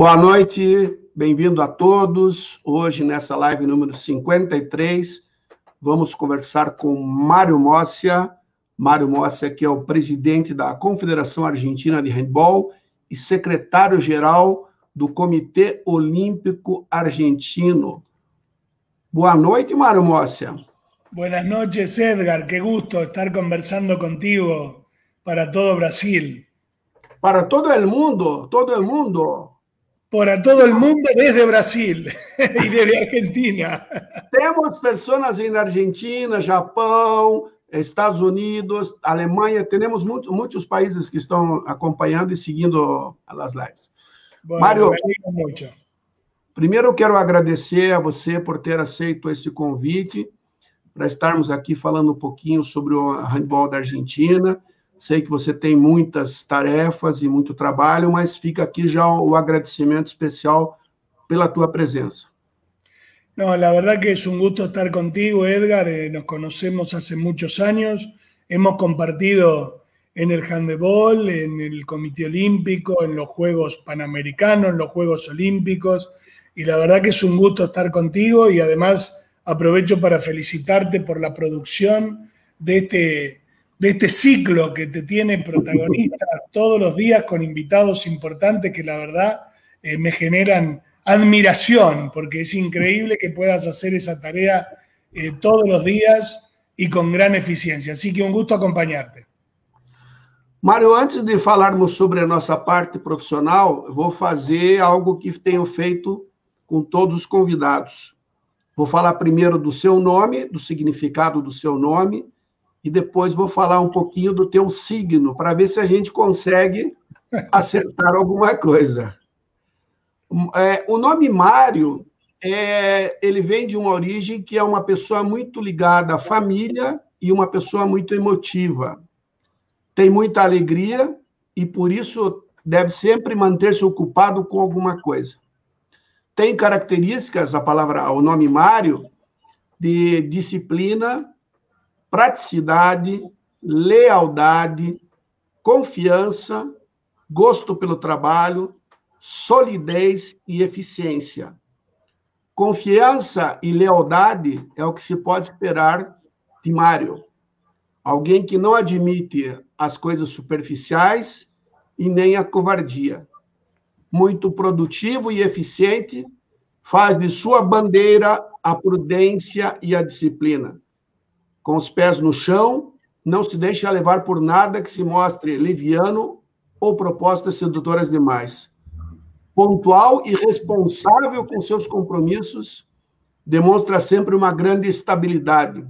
Boa noite, bem-vindo a todos. Hoje, nessa live número 53, vamos conversar com Mário Mócia. Mário Mócia, que é o presidente da Confederação Argentina de Handball e secretário-geral do Comitê Olímpico Argentino. Boa noite, Mário Mócia. Buenas noches, Edgar. Qué gusto estar conversando contigo para todo Brasil. Para todo el mundo, todo el mundo. Para todo el mundo desde Brasil y desde Argentina. Temos pessoas em Argentina, Japão, Estados Unidos, Alemanha, temos muito, muitos países que estão acompanhando e seguindo as lives. Bueno, Mário, primeiro eu quero agradecer a você por ter aceito este convite para estarmos aqui falando um pouquinho sobre o handball da Argentina Sei que você tem muitas tarefas e muito trabalho, mas fica aqui já o agradecimiento especial pela tua presença. No, la verdad que es un gusto estar contigo, Edgar. Eh, nos conocemos hace muchos años. Hemos compartido en el handebol, en el Comité Olímpico, en los Juegos Panamericanos, en los Juegos Olímpicos. Y la verdad que es un gusto estar contigo y además aprovecho para felicitarte por la producción de este de este ciclo que te tiene protagonista todos los días con invitados importantes que la verdad eh, me generan admiración, porque es increíble que puedas hacer esa tarea eh, todos los días y con gran eficiencia. Así que un gusto acompañarte. Mário, antes de falarmos sobre a nossa parte profissional, vou fazer algo que tenho feito com todos os convidados. Vou falar primeiro do seu nome, do significado do seu nome, e depois vou falar um pouquinho do teu signo, para ver se a gente consegue acertar alguma coisa. É, o nome Mário, é, ele vem de uma origem que é uma pessoa muito ligada à família e uma pessoa muito emotiva. Tem muita alegria e, por isso, deve sempre manter-se ocupado com alguma coisa. Tem características, a palavra, o nome Mário, de disciplina, praticidade, lealdade, confiança, gosto pelo trabalho, solidez e eficiência. Confiança e lealdade é o que se pode esperar de Mário. Alguém que não admite as coisas superficiais e nem a covardia. Muito produtivo e eficiente, faz de sua bandeira a prudência e a disciplina com os pés no chão, não se deixe levar por nada que se mostre leviano ou propostas sedutoras demais. Pontual e responsável com seus compromissos, demonstra sempre uma grande estabilidade.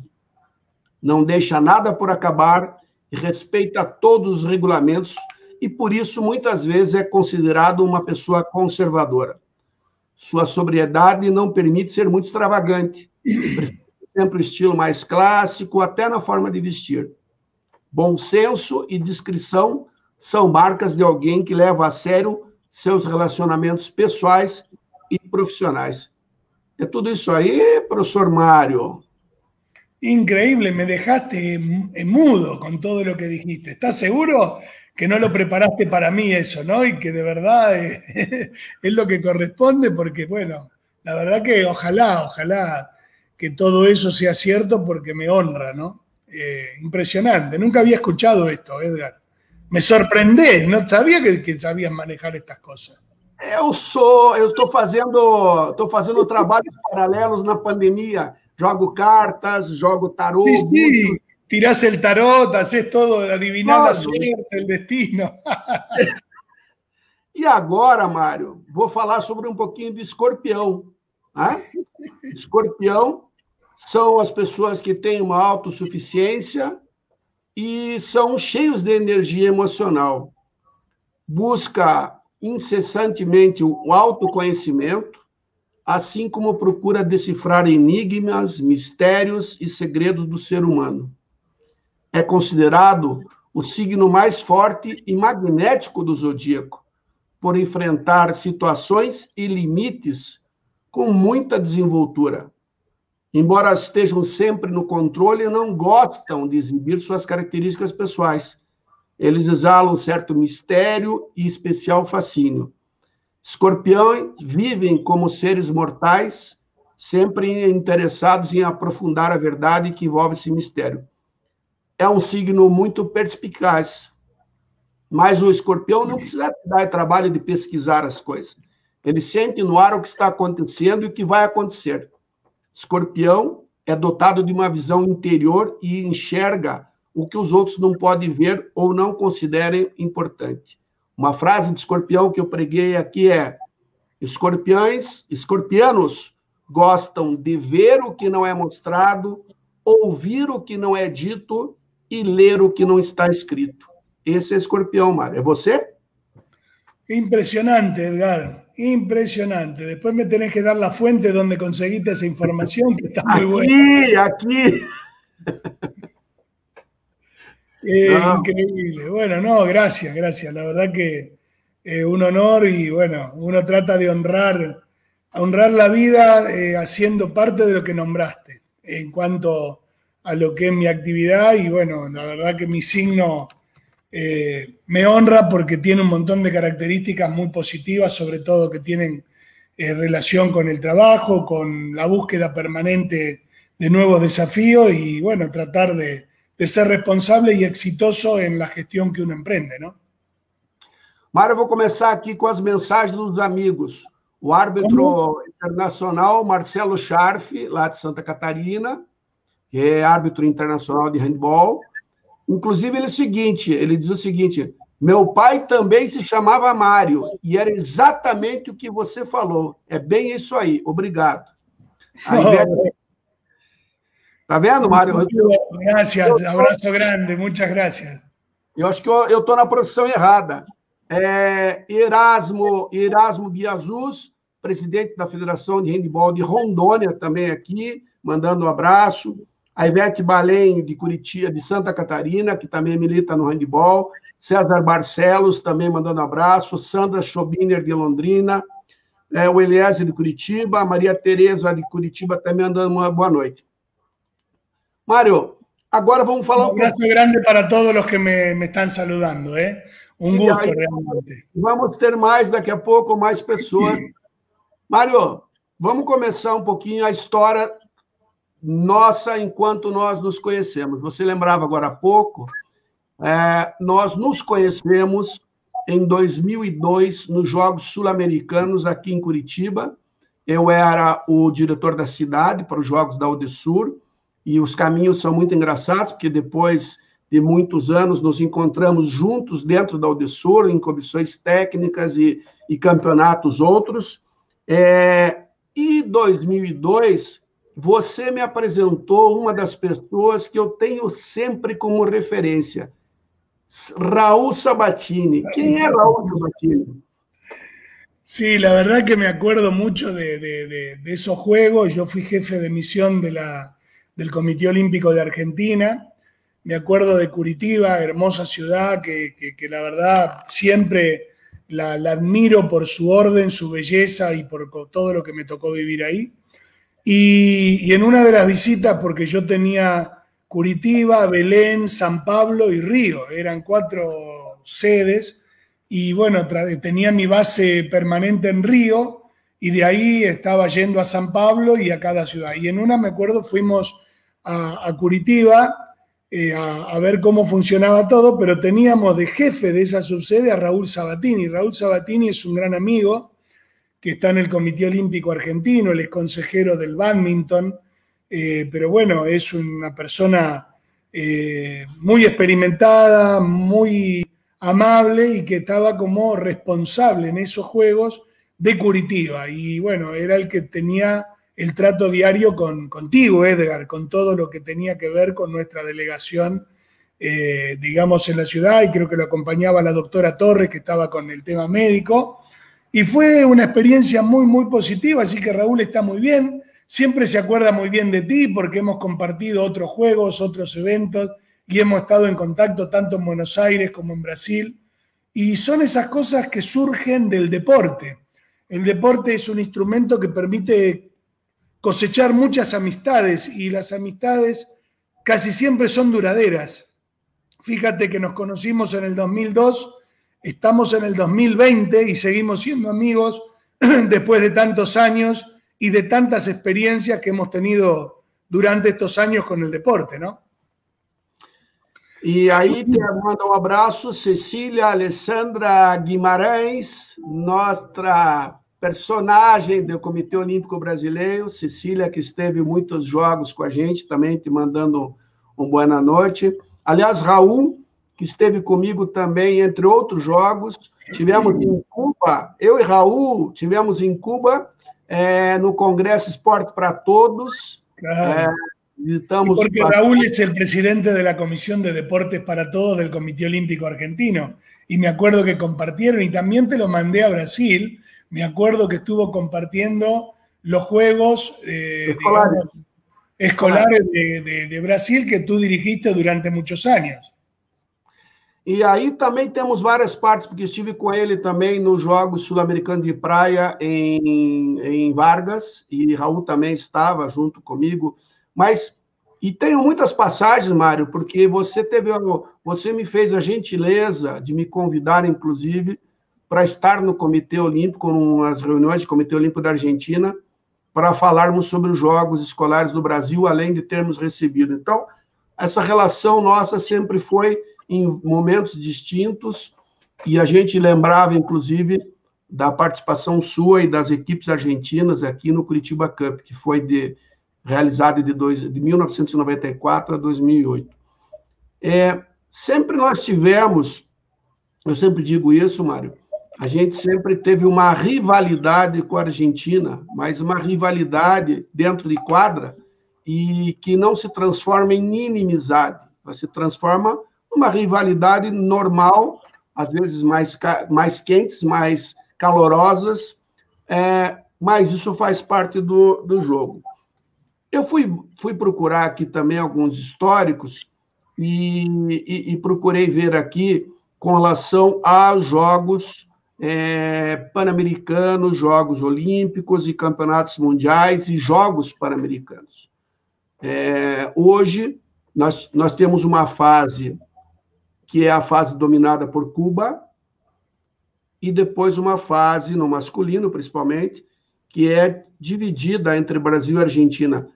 Não deixa nada por acabar e respeita todos os regulamentos e por isso muitas vezes é considerado uma pessoa conservadora. Sua sobriedade não permite ser muito extravagante sempre o estilo mais clássico, até na forma de vestir. Bom senso e discrição são marcas de alguém que leva a sério seus relacionamentos pessoais e profissionais. É tudo isso aí, professor Mário. Increíble, me dejaste mudo con todo lo que dijiste. ¿Estás seguro que no lo preparaste para mí eso, no? Y que de verdad es, es lo que corresponde, porque bueno, la verdad que ojalá, ojalá que todo eso sea cierto porque me honra, ¿no? Eh, impresionante. Nunca había escuchado esto, Edgar. Me sorprendés, não sabia que, que sabias manejar estas coisas. Eu sou, eu estou fazendo, estou fazendo trabalhos paralelos na pandemia. Jogo cartas, jogo tarô. Sí, sí. Tirás el tarot, haces todo, adivinar a suerte, o destino. e agora, Mário, vou falar sobre um pouquinho de escorpião. Né? Escorpião são as pessoas que têm uma autossuficiência e são cheios de energia emocional. Busca incessantemente o autoconhecimento, assim como procura decifrar enigmas, mistérios e segredos do ser humano. É considerado o signo mais forte e magnético do zodíaco, por enfrentar situações e limites com muita desenvoltura embora estejam sempre no controle, não gostam de exibir suas características pessoais. Eles exalam certo mistério e especial fascínio. Escorpiões vivem como seres mortais, sempre interessados em aprofundar a verdade que envolve esse mistério. É um signo muito perspicaz, mas o escorpião não precisa dar trabalho de pesquisar as coisas. Ele sente no ar o que está acontecendo e o que vai acontecer. Escorpião é dotado de uma visão interior e enxerga o que os outros não podem ver ou não considerem importante. Uma frase de escorpião que eu preguei aqui é: escorpiões, escorpianos gostam de ver o que não é mostrado, ouvir o que não é dito e ler o que não está escrito. Esse é escorpião, Mário. É você? Impresionante, Edgar. Impresionante. Después me tenés que dar la fuente donde conseguiste esa información, que está muy buena. Aquí, aquí. Eh, increíble. Bueno, no, gracias, gracias. La verdad que es un honor y bueno, uno trata de honrar, honrar la vida eh, haciendo parte de lo que nombraste en cuanto a lo que es mi actividad y bueno, la verdad que mi signo eh, me honra porque tiene un montón de características muy positivas, sobre todo que tienen relación con el trabajo, con la búsqueda permanente de nuevos desafíos y bueno, tratar de de ser responsable e exitoso em la gestão que uno empreende, não? Mário, vou começar aqui com as mensagens dos amigos. O árbitro internacional Marcelo Scharf, lá de Santa Catarina, que é árbitro internacional de handball. Inclusive, ele é o seguinte, ele diz o seguinte: meu pai também se chamava Mário, e era exatamente o que você falou. É bem isso aí. Obrigado. A Ivete, Tá vendo, Mário? Graças, abraço grande, muitas graças. Eu acho que eu estou na profissão errada. É, Erasmo, Erasmo Biazus, presidente da Federação de Handball de Rondônia, também aqui, mandando um abraço. A Ivete Balém, de Curitiba, de Santa Catarina, que também milita no handball. César Barcelos, também mandando um abraço. Sandra Schobiner, de Londrina. É, o Eliezer, de Curitiba. A Maria Tereza, de Curitiba, também mandando uma boa noite. Mario, ahora vamos a hablar Un abrazo grande para todos los que me, me están saludando, ¿eh? Un gusto, aí, realmente. Vamos ter mais daqui a pouco, mais pessoas. Mário, vamos começar um pouquinho a história nossa enquanto nós nos conhecemos. Você lembrava agora há pouco, é, nós nos conhecemos em 2002 nos Jogos Sul-Americanos aqui em Curitiba. Eu era o diretor da cidade para os Jogos da Udesur e os caminhos são muito engraçados, porque depois de muitos anos nos encontramos juntos dentro da Udesur, em comissões técnicas e, e campeonatos outros. É, e 2002, você me apresentou uma das pessoas que eu tenho sempre como referência, Raúl Sabatini. Quem é Raúl Sabatini? Sí, la verdad que me acuerdo mucho de, de, de, de esos juegos. Yo fui jefe de misión la, del Comité Olímpico de Argentina. Me acuerdo de Curitiba, hermosa ciudad que, la verdad siempre la, admiro por su orden, su belleza y por todo lo que me tocó vivir ahí. Y, en una de las visitas, porque yo tenía Curitiba, Belén, San Pablo y Río, eran cuatro sedes, y bueno, tenía mi base permanente en Río, y de ahí estaba yendo a San Pablo y a cada ciudad. Y en una, me acuerdo, fuimos a, Curitiba eh, a, ver cómo funcionaba todo, pero teníamos de jefe de esa subsede a Raúl Sabatini. Raúl Sabatini es un gran amigo que está en el Comité Olímpico Argentino, él es consejero del badminton, eh, pero bueno, es una persona eh, muy experimentada, muy amable y que estaba como responsable en esos juegos de Curitiba. Y bueno, era el que tenía el trato diario con, contigo, Edgar, con todo lo que tenía que ver con nuestra delegación, eh, digamos, en la ciudad, y creo que lo acompañaba la doctora Torres, que estaba con el tema médico. Y fue una experiencia muy, muy positiva, así que Raúl está muy bien, siempre se acuerda muy bien de ti porque hemos compartido otros juegos, otros eventos, y hemos estado en contacto tanto en Buenos Aires como en Brasil. Y son esas cosas que surgen del deporte. El deporte es un instrumento que permite cosechar muchas amistades y las amistades casi siempre son duraderas. Fíjate que nos conocimos en el 2002 estamos en el 2020 y seguimos siendo amigos después de tantos años y de tantas experiencias que hemos tenido durante estos años con el deporte, ¿no? E aí manda um abraço, Cecília Alessandra Guimarães, nossa personagem do Comitê Olímpico Brasileiro, Cecília, que esteve muitos jogos com a gente, também te mandando um boa noite. Aliás, Raul, que esteve comigo também, entre outros jogos, tivemos em Cuba, eu e Raul, tivemos em Cuba, é, no Congresso Esporte para Todos, claro. é, Porque Raúl es el presidente de la Comisión de Deportes para Todos del Comité Olímpico Argentino. Y me acuerdo que compartieron, y también te lo mandé a Brasil, me acuerdo que estuvo compartiendo los Juegos eh, escolares, de, Brasil que tú dirigiste durante muchos años. Y ahí también tenemos varias partes, porque estive com ele também nos Jogos Sul-Americanos de Praia em, em Vargas, e Raul também estava junto comigo. Mas, e tenho muitas passagens, Mário, porque você teve, você me fez a gentileza de me convidar, inclusive, para estar no Comitê Olímpico, nas reuniões do Comitê Olímpico da Argentina, para falarmos sobre os Jogos Escolares do Brasil, além de termos recebido. Então, essa relação nossa sempre foi em momentos distintos, e a gente lembrava, inclusive, da participação sua e das equipes argentinas aqui no Curitiba Cup, que foi de realizada de, de 1994 a 2008. É, sempre nós tivemos, eu sempre digo isso, Mário, a gente sempre teve uma rivalidade com a Argentina, mas uma rivalidade dentro de quadra e que não se transforma em inimizade, mas se transforma numa rivalidade normal, às vezes mais, mais quentes, mais calorosas, é, mas isso faz parte do, do jogo. Eu fui, fui procurar aqui também alguns históricos e, e, e procurei ver aqui com relação aos Jogos é, Pan-Americanos, Jogos Olímpicos e Campeonatos Mundiais e Jogos Pan-Americanos. É, hoje, nós, nós temos uma fase que é a fase dominada por Cuba, e depois uma fase, no masculino principalmente, que é dividida entre Brasil e Argentina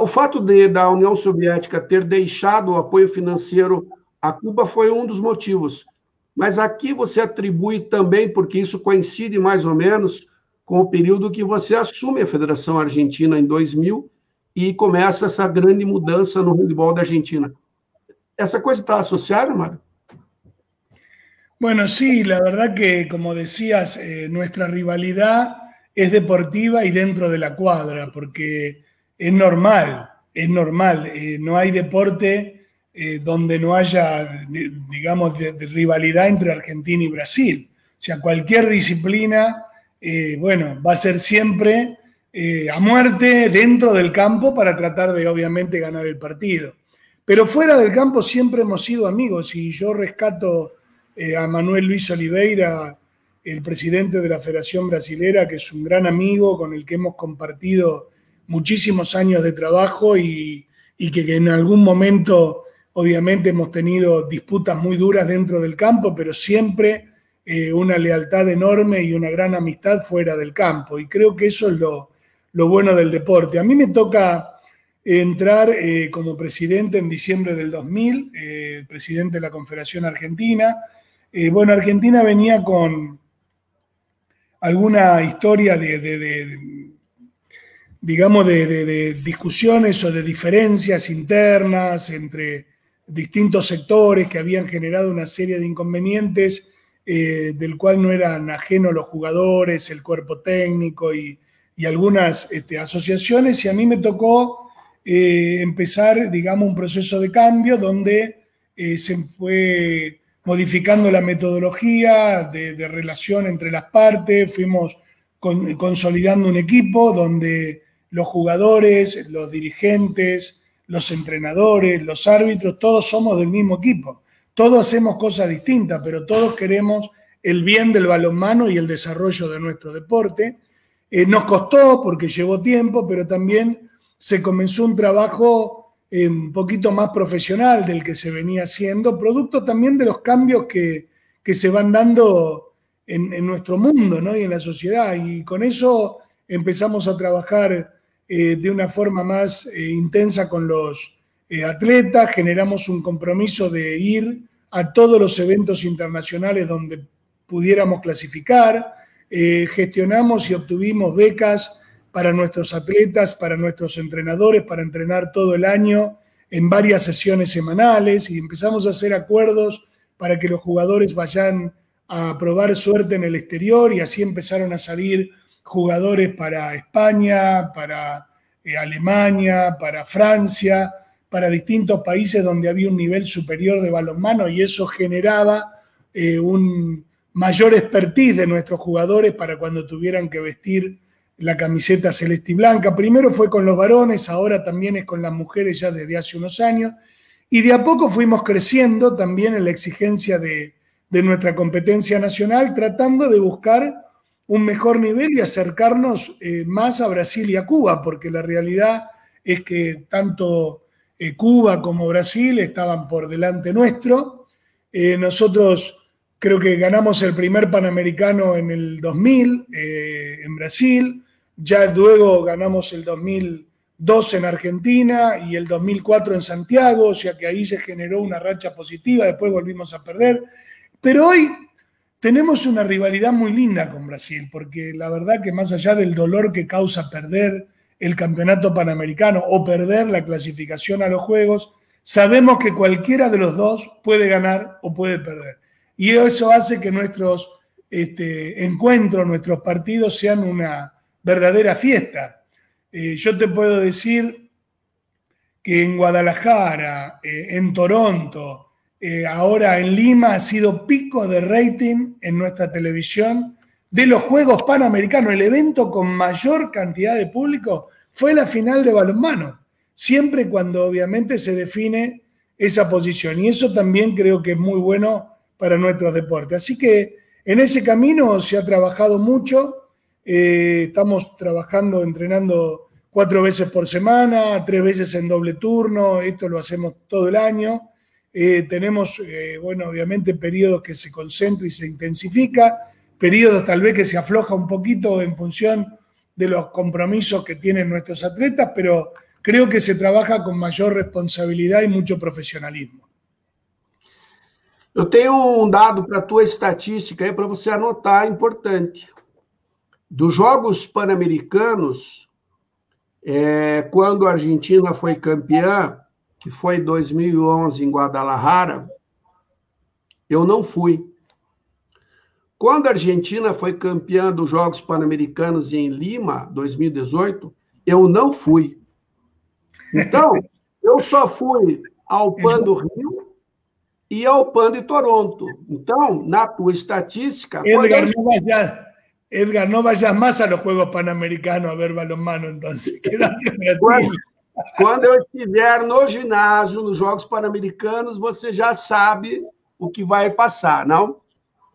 o fato de, da União Soviética ter deixado o apoio financeiro a Cuba foi um dos motivos. Mas aqui você atribui também, porque isso coincide mais ou menos com o período que você assume a Federação Argentina em 2000 e começa essa grande mudança no handebol da Argentina. ¿Esa cosa está asociada? Bueno, sí, la verdad que, como decías, eh, nuestra rivalidad es deportiva y dentro de la cuadra, porque es normal, es normal. Eh, no hay deporte eh, donde no haya, digamos, rivalidad entre Argentina y Brasil. O sea, cualquier disciplina, bueno, va a ser siempre a muerte dentro del campo para tratar de, obviamente, ganar el partido. Pero fuera del campo siempre hemos sido amigos y yo rescato a Manuel Luis Oliveira, el presidente de la Federación Brasilera, que es un gran amigo con el que hemos compartido muchísimos años de trabajo y, que, en algún momento obviamente hemos tenido disputas muy duras dentro del campo, pero siempre eh, una lealtad enorme y una gran amistad fuera del campo. Y creo que eso es lo, bueno del deporte. A mí me toca entrar eh, como presidente en diciembre del 2000, eh, presidente de la Confederación Argentina. bueno, Argentina venía con alguna historia de digamos, de, discusiones o de diferencias internas entre distintos sectores que habían generado una serie de inconvenientes eh, del cual no eran ajenos los jugadores, el cuerpo técnico y, algunas este, asociaciones. Y a mí me tocó eh, empezar, digamos, un proceso de cambio donde eh, se fue modificando la metodología de, relación entre las partes, fuimos consolidando un equipo donde los jugadores, los dirigentes, los entrenadores, los árbitros, todos somos del mismo equipo. Todos hacemos cosas distintas, pero todos queremos el bien del balonmano y el desarrollo de nuestro deporte. Eh, nos costó porque llevó tiempo, pero también se comenzó un trabajo eh, un poquito más profesional del que se venía haciendo, producto también de los cambios que, que se van dando en, nuestro mundo ¿no? y en la sociedad. Y con eso empezamos a trabajar eh, de una forma más eh, intensa con los atletas, generamos un compromiso de ir a todos los eventos internacionales donde pudiéramos clasificar, gestionamos y obtuvimos becas para nuestros atletas, para nuestros entrenadores, para entrenar todo el año en varias sesiones semanales y empezamos a hacer acuerdos para que los jugadores vayan a probar suerte en el exterior y así empezaron a salir jugadores para España, para eh, Alemania, para Francia, para distintos países donde había un nivel superior de balonmano y eso generaba eh, un mayor expertise de nuestros jugadores para cuando tuvieran que vestir la camiseta celeste y blanca. Primero fue con los varones, ahora también es con las mujeres ya desde hace unos años. Y de a poco fuimos creciendo también en la exigencia de, nuestra competencia nacional, tratando de buscar un mejor nivel y acercarnos eh, más a Brasil y a Cuba, porque la realidad es que tanto eh, Cuba como Brasil estaban por delante nuestro. Eh, nosotros creo que ganamos el primer Panamericano en el 2000 en Brasil, ya luego ganamos el 2002 en Argentina y el 2004 en Santiago, o sea que ahí se generó una racha positiva, después volvimos a perder. Pero hoy tenemos una rivalidad muy linda con Brasil, porque la verdad que más allá del dolor que causa perder el campeonato panamericano o perder la clasificación a los Juegos, sabemos que cualquiera de los dos puede ganar o puede perder. Y eso hace que nuestros este, encuentros, nuestros partidos sean una, verdadera fiesta. Eh, yo te puedo decir que en Guadalajara, eh, en Toronto, eh, ahora en Lima ha sido pico de rating en nuestra televisión de los Juegos Panamericanos. El evento con mayor cantidad de público fue la final de balonmano, siempre cuando obviamente se define esa posición. Y eso también creo que es muy bueno para nuestros deportes. Así que en ese camino se ha trabajado mucho eh, estamos trabajando, entrenando cuatro veces por semana, tres veces en doble turno, esto lo hacemos todo el año. Eh, tenemos, eh, bueno, obviamente periodos que se concentra y se intensifica, periodos tal vez que se afloja un poquito en función de los compromisos que tienen nuestros atletas, pero creo que se trabaja con mayor responsabilidad y mucho profesionalismo. Eu tenho um dado para a tua estatística para você anotar importante. Dos Jogos Pan-Americanos, é, quando a Argentina foi campeã, que foi em 2011 em Guadalajara, eu não fui. Quando a Argentina foi campeã dos Jogos Pan-Americanos em Lima, 2018, eu não fui. Então, eu só fui ao PAN do Rio e ao PAN de Toronto. Então, na tua estatística. Eu... Edgar, no vayas más a los Juegos Panamericanos a ver balonmano, entonces. Quando, quando eu estiver no ginásio, nos Jogos Pan-Americanos, você já sabe o que vai passar, não?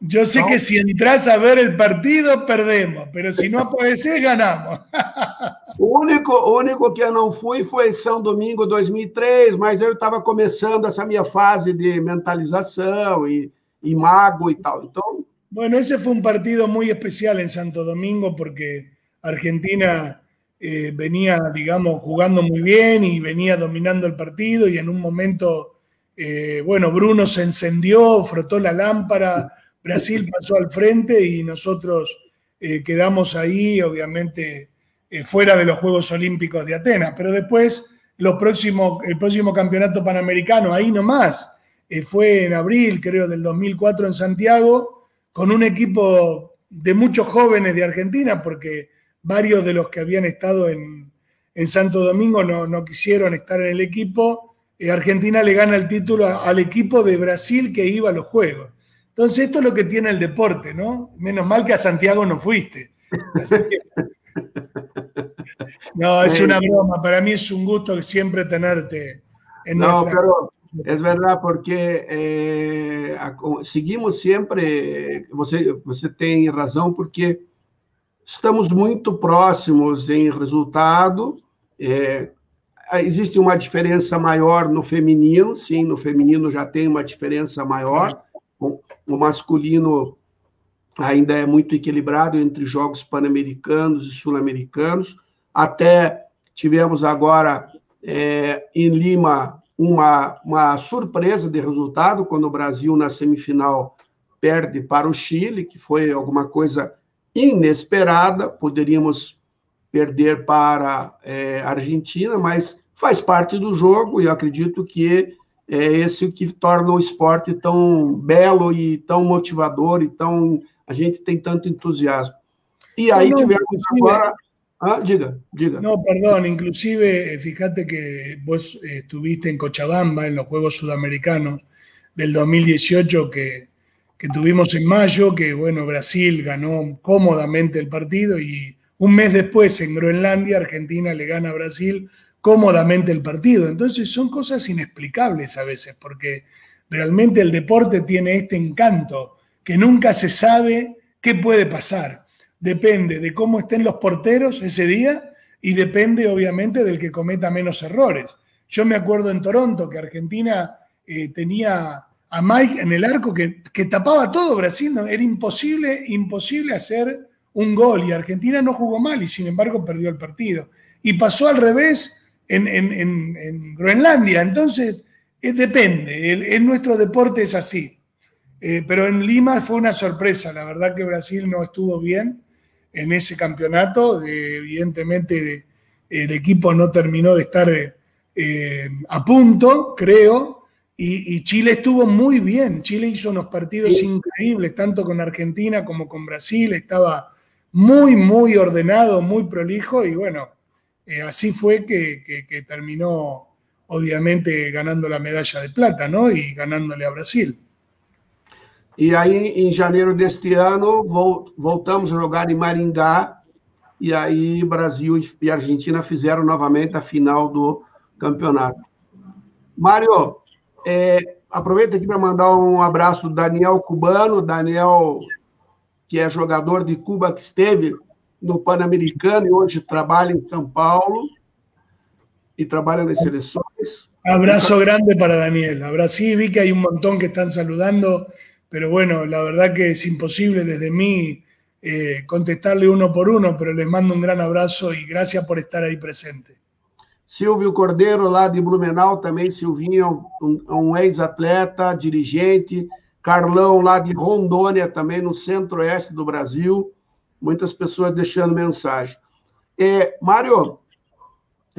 Yo sé ¿No? que si entras a ver el partido, perdemos, pero si no apareces, ganamos. O único, o único que eu não fui foi São Domingo 2003, mas eu estava começando essa minha fase de mentalização e, e mago e tal. Então, Bueno, ese fue un partido muy especial en Santo Domingo porque Argentina eh, venía, digamos, jugando muy bien y venía dominando el partido y en un momento, eh, bueno, Bruno se encendió, frotó la lámpara, Brasil pasó al frente y nosotros eh, quedamos ahí, obviamente, fuera de los Juegos Olímpicos de Atenas. Pero después, los próximos, el próximo campeonato panamericano, ahí nomás, fue en abril, creo, del 2004 en Santiago con un equipo de muchos jóvenes de Argentina, porque varios de los que habían estado en, Santo Domingo no, quisieron estar en el equipo. Eh, Argentina le gana el título al equipo de Brasil que iba a los Juegos. Entonces, esto es lo que tiene el deporte, ¿no? Menos mal que a Santiago no fuiste. no, es una broma. Para mí es un gusto siempre tenerte en no, pero É verdade, porque é, seguimos sempre. Você, você tem razão, porque estamos muito próximos em resultado. É, existe uma diferença maior no feminino, sim, no feminino já tem uma diferença maior, com, o masculino ainda é muito equilibrado entre jogos pan-americanos e sul-americanos. Até tivemos agora é, em Lima uma, uma surpresa de resultado, quando o Brasil, na semifinal, perde para o Chile, que foi alguma coisa inesperada. Poderíamos perder para é, a Argentina, mas faz parte do jogo e eu acredito que é esse que torna o esporte tão belo e tão motivador e tão a gente tem tanto entusiasmo. E aí tivemos agora Ah, diga. No, perdón, inclusive, fíjate que vos estuviste en Cochabamba en los Juegos Sudamericanos del 2018 que, que tuvimos en mayo, que bueno, Brasil ganó cómodamente el partido y un mes después en Groenlandia Argentina le gana a Brasil cómodamente el partido. Entonces son cosas inexplicables a veces, porque realmente el deporte tiene este encanto que nunca se sabe qué puede pasar depende de cómo estén los porteros ese día y depende obviamente del que cometa menos errores. Yo me acuerdo en Toronto que Argentina eh, tenía a Mike en el arco que, tapaba todo Brasil, era imposible, imposible hacer un gol y Argentina no jugó mal y sin embargo perdió el partido. Y pasó al revés en, Groenlandia, entonces eh, depende, en nuestro deporte es así. Eh, pero en Lima fue una sorpresa, la verdad que Brasil no estuvo bien en ese campeonato. evidentemente el equipo no terminó de estar eh, a punto, creo, y, Chile estuvo muy bien. Chile hizo unos partidos increíbles, tanto con Argentina como con Brasil. Estaba muy, muy ordenado, muy prolijo, y bueno, eh, así fue que, que, terminó, obviamente, ganando la medalla de plata, ¿no? Y ganándole a Brasil. E aí, em janeiro deste ano, voltamos a jogar em Maringá, e aí Brasil e Argentina fizeram novamente a final do campeonato. Mário, é, aproveita aqui para mandar um abraço do Daniel Cubano, Daniel, que é jogador de Cuba, que esteve no Pan-Americano e hoje trabalha em São Paulo e trabalha nas seleções. Abraço grande para Daniel. Abraço, vi que hay un montón que están saludando pero bueno, la verdad que es imposible desde mí eh, contestarle uno por uno, pero les mando un gran abrazo y gracias por estar ahí presente. Silvio Cordeiro, lá de Blumenau, também Silvinho, um, um ex-atleta, dirigente. Carlão, lá de Rondônia, também no centro-oeste do Brasil. Muitas pessoas deixando mensagem. É, Mário,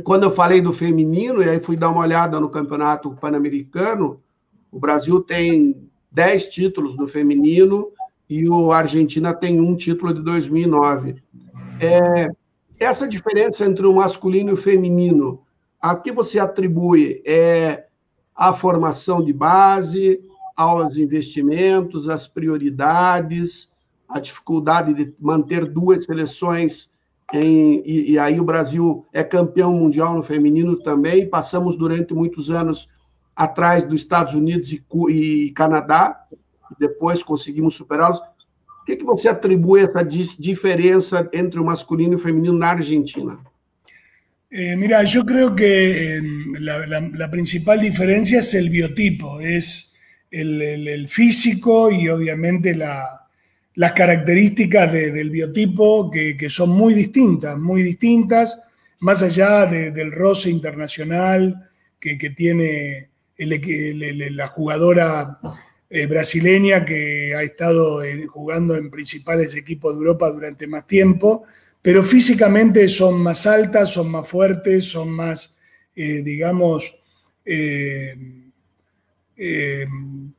quando eu falei do feminino, e aí fui dar uma olhada no Campeonato Pan-Americano, o Brasil tem 10 títulos do feminino e o Argentina tem um título de 2009. É, essa diferença entre o masculino e o feminino, a que você atribui? É a formação de base, aos investimentos, às prioridades, a dificuldade de manter duas seleções em, e, e, aí o Brasil é campeão mundial no feminino também. Passamos durante muitos anos atrás dos Estados Unidos e, e Canadá, depois conseguimos superá-los. O que, que você atribui essa diferença entre o masculino e o feminino na Argentina? Eh, mira, yo creo que la, la, la, principal diferencia es el biotipo, es el, el, el físico y obviamente la, las características de, del biotipo que, que, son muy distintas, muy distintas, más allá de, del roce internacional que, que tiene la jugadora eh, brasileña que ha estado jugando en principales equipos de Europa durante más tiempo, pero físicamente son más altas, son más fuertes, son más, eh, digamos, eh,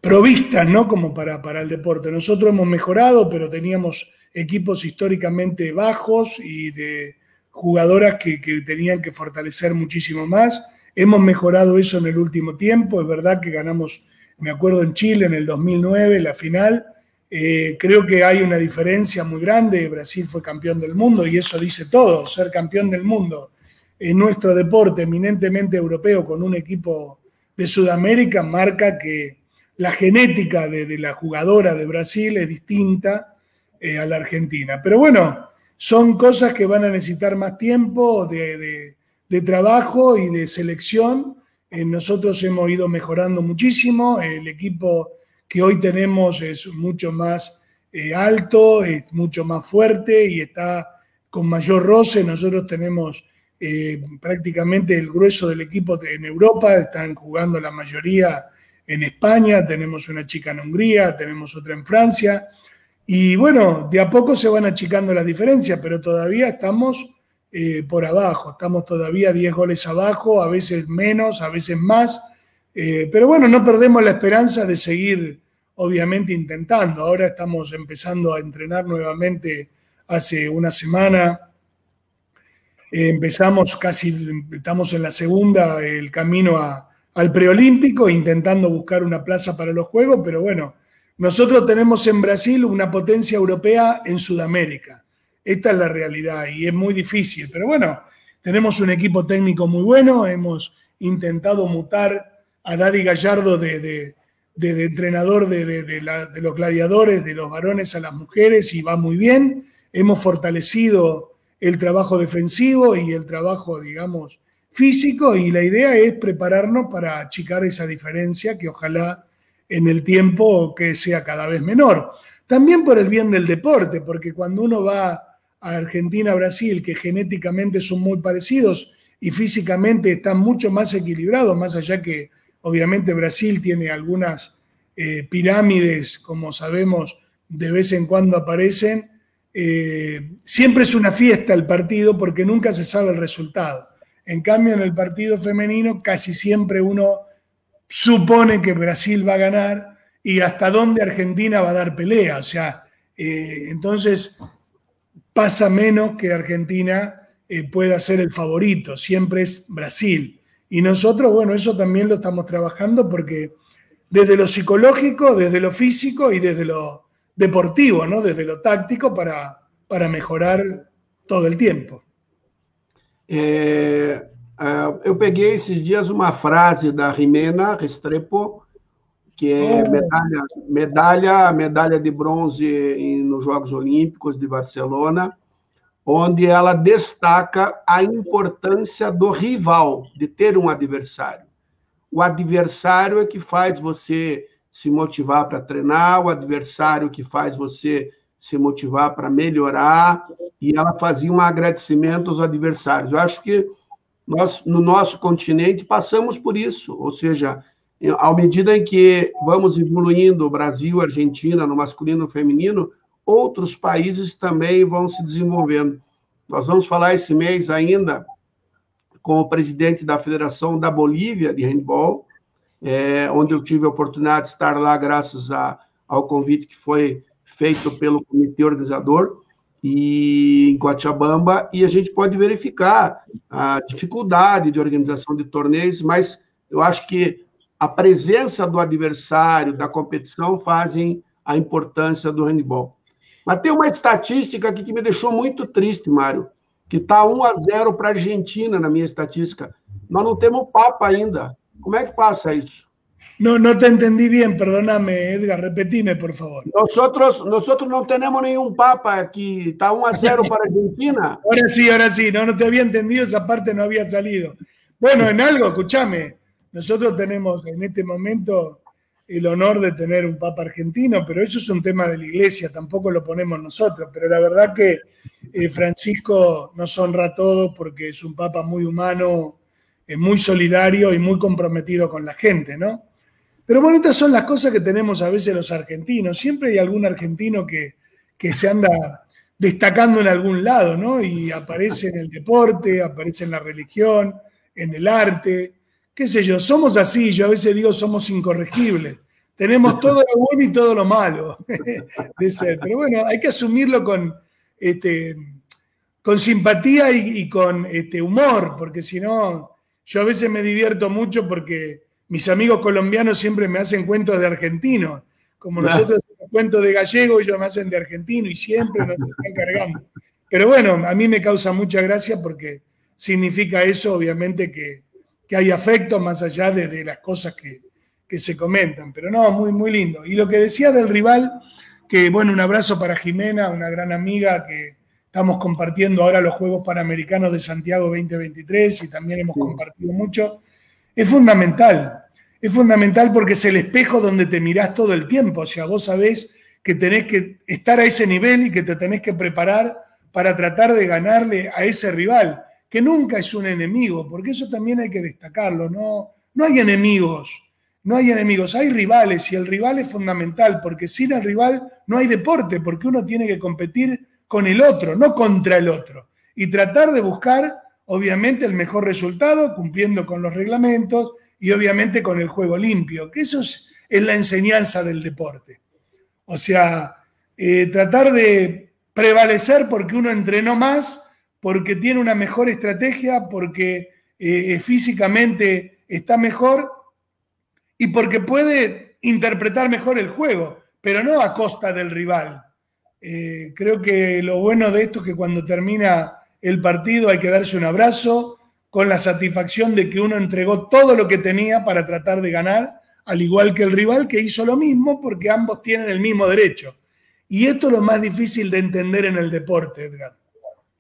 provistas, ¿no? Como para, para el deporte. Nosotros hemos mejorado, pero teníamos equipos históricamente bajos y de jugadoras que, que tenían que fortalecer muchísimo más Hemos mejorado eso en el último tiempo, es verdad que ganamos, me acuerdo en Chile en el 2009, la final. Eh, creo que hay una diferencia muy grande, Brasil fue campeón del mundo y eso dice todo, ser campeón del mundo en nuestro deporte eminentemente europeo con un equipo de Sudamérica marca que la genética de, la jugadora de Brasil es distinta eh, a la Argentina. Pero bueno, son cosas que van a necesitar más tiempo de de trabajo y de selección. Eh, nosotros hemos ido mejorando muchísimo. El equipo que hoy tenemos es mucho más eh, alto, es mucho más fuerte y está con mayor roce. Nosotros tenemos eh, prácticamente el grueso del equipo en Europa, están jugando la mayoría en España, tenemos una chica en Hungría, tenemos otra en Francia. Y bueno, de a poco se van achicando las diferencias, pero todavía estamos eh, por abajo, estamos todavía 10 goles abajo, a veces menos, a veces más. Eh, pero bueno, no perdemos la esperanza de seguir, obviamente, intentando. Ahora estamos empezando a entrenar nuevamente hace una semana. Eh, empezamos casi, estamos en la segunda, el camino al preolímpico, intentando buscar una plaza para los Juegos, pero bueno, nosotros tenemos en Brasil una potencia europea en Sudamérica. Esta es la realidad y es muy difícil, pero bueno, tenemos un equipo técnico muy bueno, hemos intentado mutar a Daddy Gallardo de, entrenador de, los gladiadores, de los varones a las mujeres y va muy bien. Hemos fortalecido el trabajo defensivo y el trabajo, digamos, físico y la idea es prepararnos para achicar esa diferencia que ojalá en el tiempo que sea cada vez menor. También por el bien del deporte, porque cuando uno va a Argentina, Brasil, que genéticamente son muy parecidos y físicamente están mucho más equilibrados, más allá que Obviamente Brasil tiene algunas eh, pirámides, como sabemos, de vez en cuando aparecen. Eh, siempre es una fiesta el partido porque nunca se sabe el resultado. En cambio, en el partido femenino casi siempre uno supone que Brasil va a ganar y hasta dónde Argentina va a dar pelea. O sea, eh, entonces pasa menos que Argentina pueda ser el favorito. Siempre es Brasil. Y nosotros, bueno, eso también lo estamos trabajando porque desde lo psicológico, desde lo físico y desde lo deportivo, ¿no? desde lo táctico para, para mejorar todo el tiempo. É, uh, eu peguei esses dias uma frase da Rimena Restrepo, que é oh. medalha, medalha, medalha de bronze em, nos Jogos Olímpicos de Barcelona, onde ela destaca a importância do rival, de ter um adversário. O adversário é que faz você se motivar para treinar, o adversário que faz você se motivar para melhorar, e ela fazia um agradecimento aos adversários. Eu acho que nós, no nosso continente, passamos por isso, ou seja, à medida em que vamos evoluindo, Brasil, Argentina, no masculino e no feminino, outros países também vão se desenvolvendo. Nós vamos falar esse mês ainda com o presidente da Federação da Bolívia de Handball, é, onde eu tive a oportunidade de estar lá graças a, ao convite que foi feito pelo comitê organizador e em Cochabamba, e a gente pode verificar a dificuldade de organização de torneios, mas eu acho que a presença do adversário, da competição, fazem a importância do handball. Mas tem uma estatística aqui que me deixou muito triste, Mário, que está 1 a 0 para a Argentina na minha estatística. Nós não temos Papa ainda. Como é que passa isso? No, no te entendí bien, perdóname, Edgar, repetime, por favor. Nosotros, nosotros no tenemos ningún papa aquí, está 1 a 0 para Argentina. Ahora sí, ahora sí, no, no te había entendido, esa parte no había salido. Bueno, en algo, escúchame, nosotros tenemos en este momento el honor de tener un Papa argentino, pero eso es un tema de la Iglesia, tampoco lo ponemos nosotros. Pero la verdad que eh, Francisco nos honra a todos porque es un Papa muy humano, es muy solidario y muy comprometido con la gente, ¿no? Pero bueno, estas son las cosas que tenemos a veces los argentinos. Siempre hay algún argentino que, que se anda destacando en algún lado, ¿no? Y aparece en el deporte, aparece en la religión, en el arte, qué sé yo, somos así, yo a veces digo somos incorregibles. Tenemos todo lo bueno y todo lo malo de ser. Pero bueno, hay que asumirlo con, este, con simpatía y, con este, humor, porque si no, yo a veces me divierto mucho porque mis amigos colombianos siempre me hacen cuentos de argentinos. Como nosotros hacemos cuentos de gallego, ellos me hacen de argentino y siempre nos están cargando. Pero bueno, a mí me causa mucha gracia porque significa eso, obviamente, que, que hay afecto más allá de, las cosas que, se comentan. Pero no, muy, muy lindo. Y lo que decía del rival, que bueno, un abrazo para Jimena, una gran amiga que estamos compartiendo ahora los Juegos Panamericanos de Santiago 2023 y también hemos compartido mucho. Es fundamental. es fundamental porque es el espejo donde te mirás todo el tiempo. O sea, vos sabés que tenés que estar a ese nivel y que te tenés que preparar para tratar de ganarle a ese rival, que nunca es un enemigo, porque eso también hay que destacarlo. No, no hay enemigos, no hay enemigos, hay rivales y el rival es fundamental, porque sin el rival no hay deporte, porque uno tiene que competir con el otro, no contra el otro, y tratar de buscar, obviamente, el mejor resultado, cumpliendo con los reglamentos, y obviamente con el juego limpio, que eso es, la enseñanza del deporte. O sea, eh, tratar de prevalecer porque uno entrenó más, porque tiene una mejor estrategia, porque eh, físicamente está mejor y porque puede interpretar mejor el juego, pero no a costa del rival. Eh, creo que lo bueno de esto es que cuando termina el partido hay que darse un abrazo, con la satisfacción de que uno entregó todo lo que tenía para tratar de ganar, al igual que el rival que hizo lo mismo porque ambos tienen el mismo derecho. Y esto es lo más difícil de entender en el deporte, Edgar.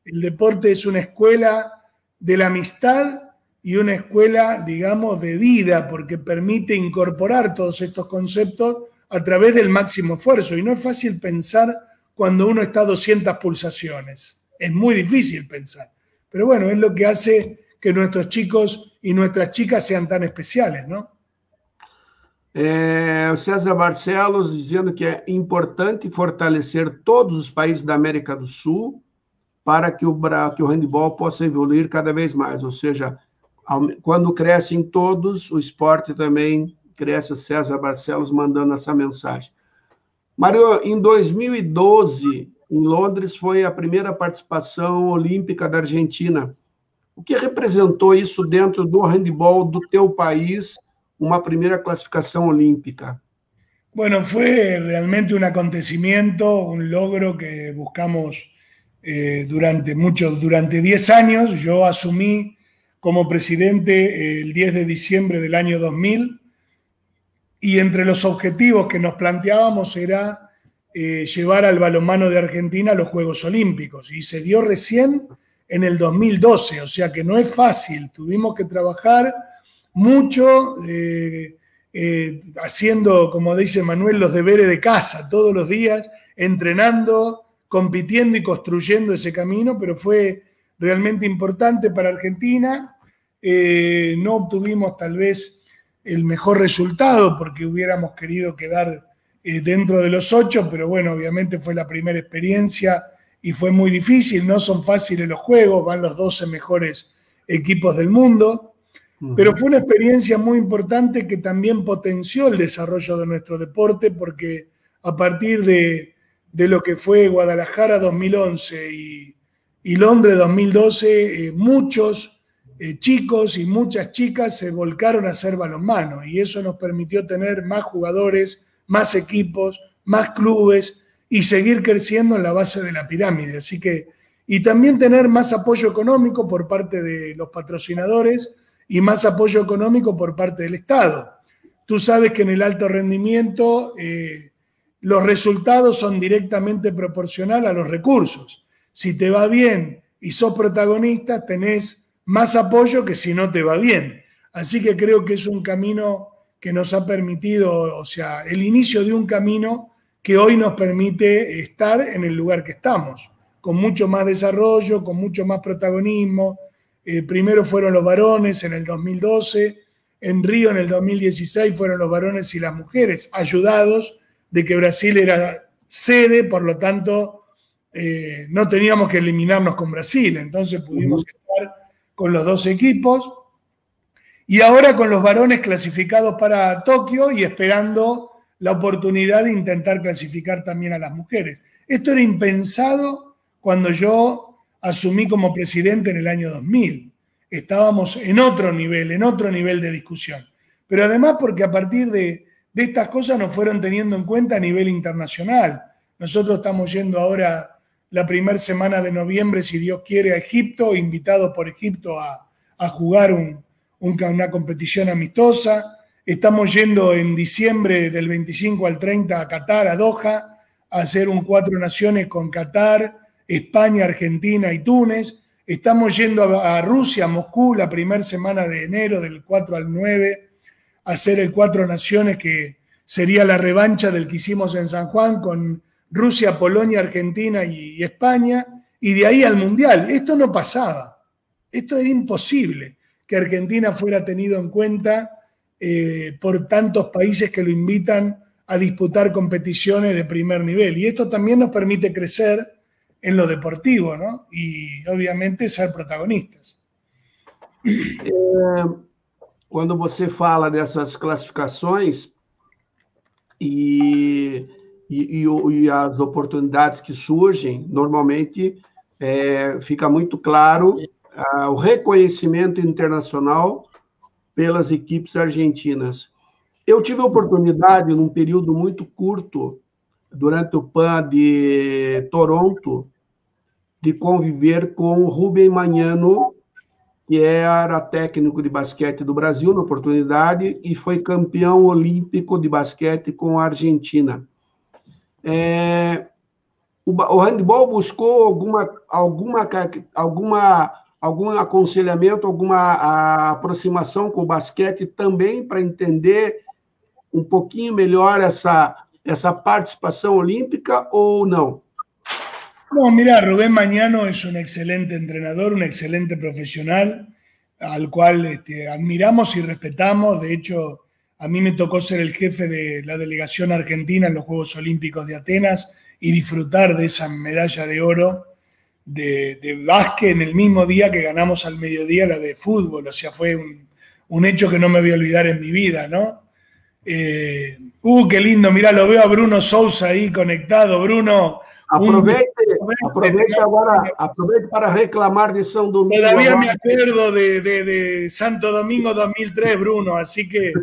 El deporte es una escuela de la amistad y una escuela, digamos, de vida, porque permite incorporar todos estos conceptos a través del máximo esfuerzo. Y no es fácil pensar cuando uno está a 200 pulsaciones. Es muy difícil pensar. Pero bueno, es lo que hace que nuestros chicos y nuestras chicas sean tan especiales, ¿no? É, César Barcelos dizendo que é importante fortalecer todos os países da América do Sul para que o, que o handball possa evoluir cada vez mais. Ou seja, quando crescem todos, o esporte também cresce. O César Barcelos mandando essa mensagem. Mário, em 2012, em Londres, foi a primeira participação olímpica da Argentina. O que representou isso dentro do handball do teu país, uma primeira classificação olímpica? Bueno, fue realmente un acontecimiento, un logro que buscamos eh, durante muchos, durante 10 años. Yo asumí como presidente eh, el 10 de diciembre del año 2000 y entre los objetivos que nos planteábamos era eh, llevar al balonmano de Argentina a los Juegos Olímpicos y se dio recién en el 2012, o sea que no es fácil, tuvimos que trabajar mucho haciendo, como dice Manuel, los deberes de casa todos los días, entrenando, compitiendo y construyendo ese camino, pero fue realmente importante para Argentina. Eh, no obtuvimos tal vez el mejor resultado porque hubiéramos querido quedar dentro de los ocho, pero bueno, obviamente fue la primera experiencia y fue muy difícil, no son fáciles los juegos, van los 12 mejores equipos del mundo, pero fue una experiencia muy importante que también potenció el desarrollo de nuestro deporte porque a partir de, lo que fue Guadalajara 2011 y, Londres 2012, eh, muchos eh, chicos y muchas chicas se volcaron a hacer balonmano y eso nos permitió tener más jugadores, más equipos, más clubes, y seguir creciendo en la base de la pirámide. Así que, y también tener más apoyo económico por parte de los patrocinadores y más apoyo económico por parte del Estado. Tú sabes que en el alto rendimiento eh, los resultados son directamente proporcional a los recursos. Si te va bien y sos protagonista, tenés más apoyo que si no te va bien. Así que creo que es un camino que nos ha permitido, o sea, el inicio de un camino que hoy nos permite estar en el lugar que estamos, con mucho más desarrollo, con mucho más protagonismo. Eh, primero fueron los varones en el 2012, en Río en el 2016 fueron los varones y las mujeres, ayudados de que Brasil era sede, por lo tanto eh, no teníamos que eliminarnos con Brasil, entonces pudimos estar con los dos equipos. Y ahora con los varones clasificados para Tokio y esperando la oportunidad de intentar clasificar también a las mujeres. Esto era impensado cuando yo asumí como presidente en el año 2000. Estábamos en otro nivel, en otro nivel de discusión. Pero además porque a partir de, estas cosas nos fueron teniendo en cuenta a nivel internacional. Nosotros estamos yendo ahora la primera semana de noviembre, si Dios quiere, a Egipto, invitados por Egipto a, jugar una competición amistosa. Estamos yendo en diciembre del 25 al 30 a Qatar, a Doha, a hacer un cuatro naciones con Qatar, España, Argentina y Túnez. Estamos yendo a, Rusia, a Moscú, la primera semana de enero, del 4 al 9, hacer el Cuatro Naciones, que sería la revancha del que hicimos en San Juan con Rusia, Polonia, Argentina y, España, y de ahí al Mundial. Esto no pasaba. Esto era imposible que Argentina fuera tenido en cuenta eh, por tantos países que lo invitan a disputar competiciones de primer nivel. Y esto también nos permite crecer en lo deportivo, ¿no? Y obviamente ser protagonistas. É, quando você fala dessas classificações e, e, e, as oportunidades que surgem, normalmente é, fica muito claro ah, o reconhecimento internacional pelas equipes argentinas. Eu tive a oportunidade, num período muito curto, durante o PAN de Toronto, de conviver com o Rubem Magnano, que era técnico de basquete do Brasil na oportunidade e foi campeão olímpico de basquete com a Argentina. É, o, o handball buscou alguma, alguma, alguma, algum aconselhamento, alguma aproximação com o basquete também para entender um pouquinho melhor essa, essa participação olímpica ou não? No, mira, Rubén Mañano es un excelente entrenador, un excelente profesional, al cual este, admiramos y respetamos. De hecho, a mí me tocó ser el jefe de la delegación argentina en los Juegos Olímpicos de Atenas y disfrutar de esa medalla de oro de, de básquet en el mismo día que ganamos al mediodía la de fútbol. O sea, fue un, hecho que no me voy a olvidar en mi vida, ¿no? Eh, uh, qué lindo, mira, lo veo a Bruno Sousa ahí conectado. Bruno, Aproveite, aproveite agora, aproveite para reclamar de São Domingo. Todavía me acuerdo de, de, de, Santo Domingo 2003, Bruno, así que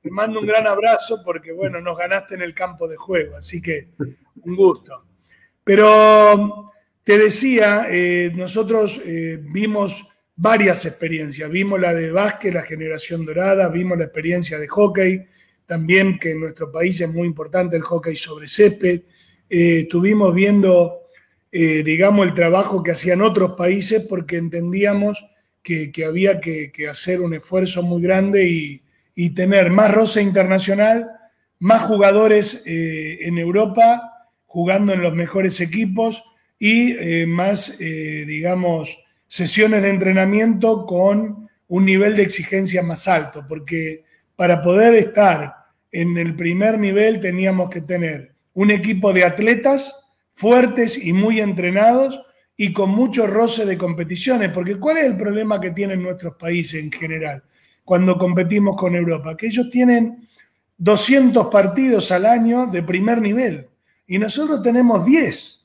te mando un gran abrazo porque, bueno, nos ganaste en el campo de juego, así que un gusto. Pero te decía, eh, nosotros eh, vimos varias experiencias. Vimos la de básquet, la generación dorada, vimos la experiencia de hockey, también que en nuestro país es muy importante el hockey sobre césped eh, estuvimos viendo, eh, digamos, el trabajo que hacían otros países porque entendíamos que, había que, hacer un esfuerzo muy grande y, tener más roce internacional, más jugadores eh, en Europa jugando en los mejores equipos y más, digamos, sesiones de entrenamiento con un nivel de exigencia más alto, porque para poder estar en el primer nivel teníamos que tener un equipo de atletas fuertes y muy entrenados y con mucho roce de competiciones, porque ¿cuál es el problema que tienen nuestros países en general cuando competimos con Europa? Que ellos tienen 200 partidos al año de primer nivel y nosotros tenemos 10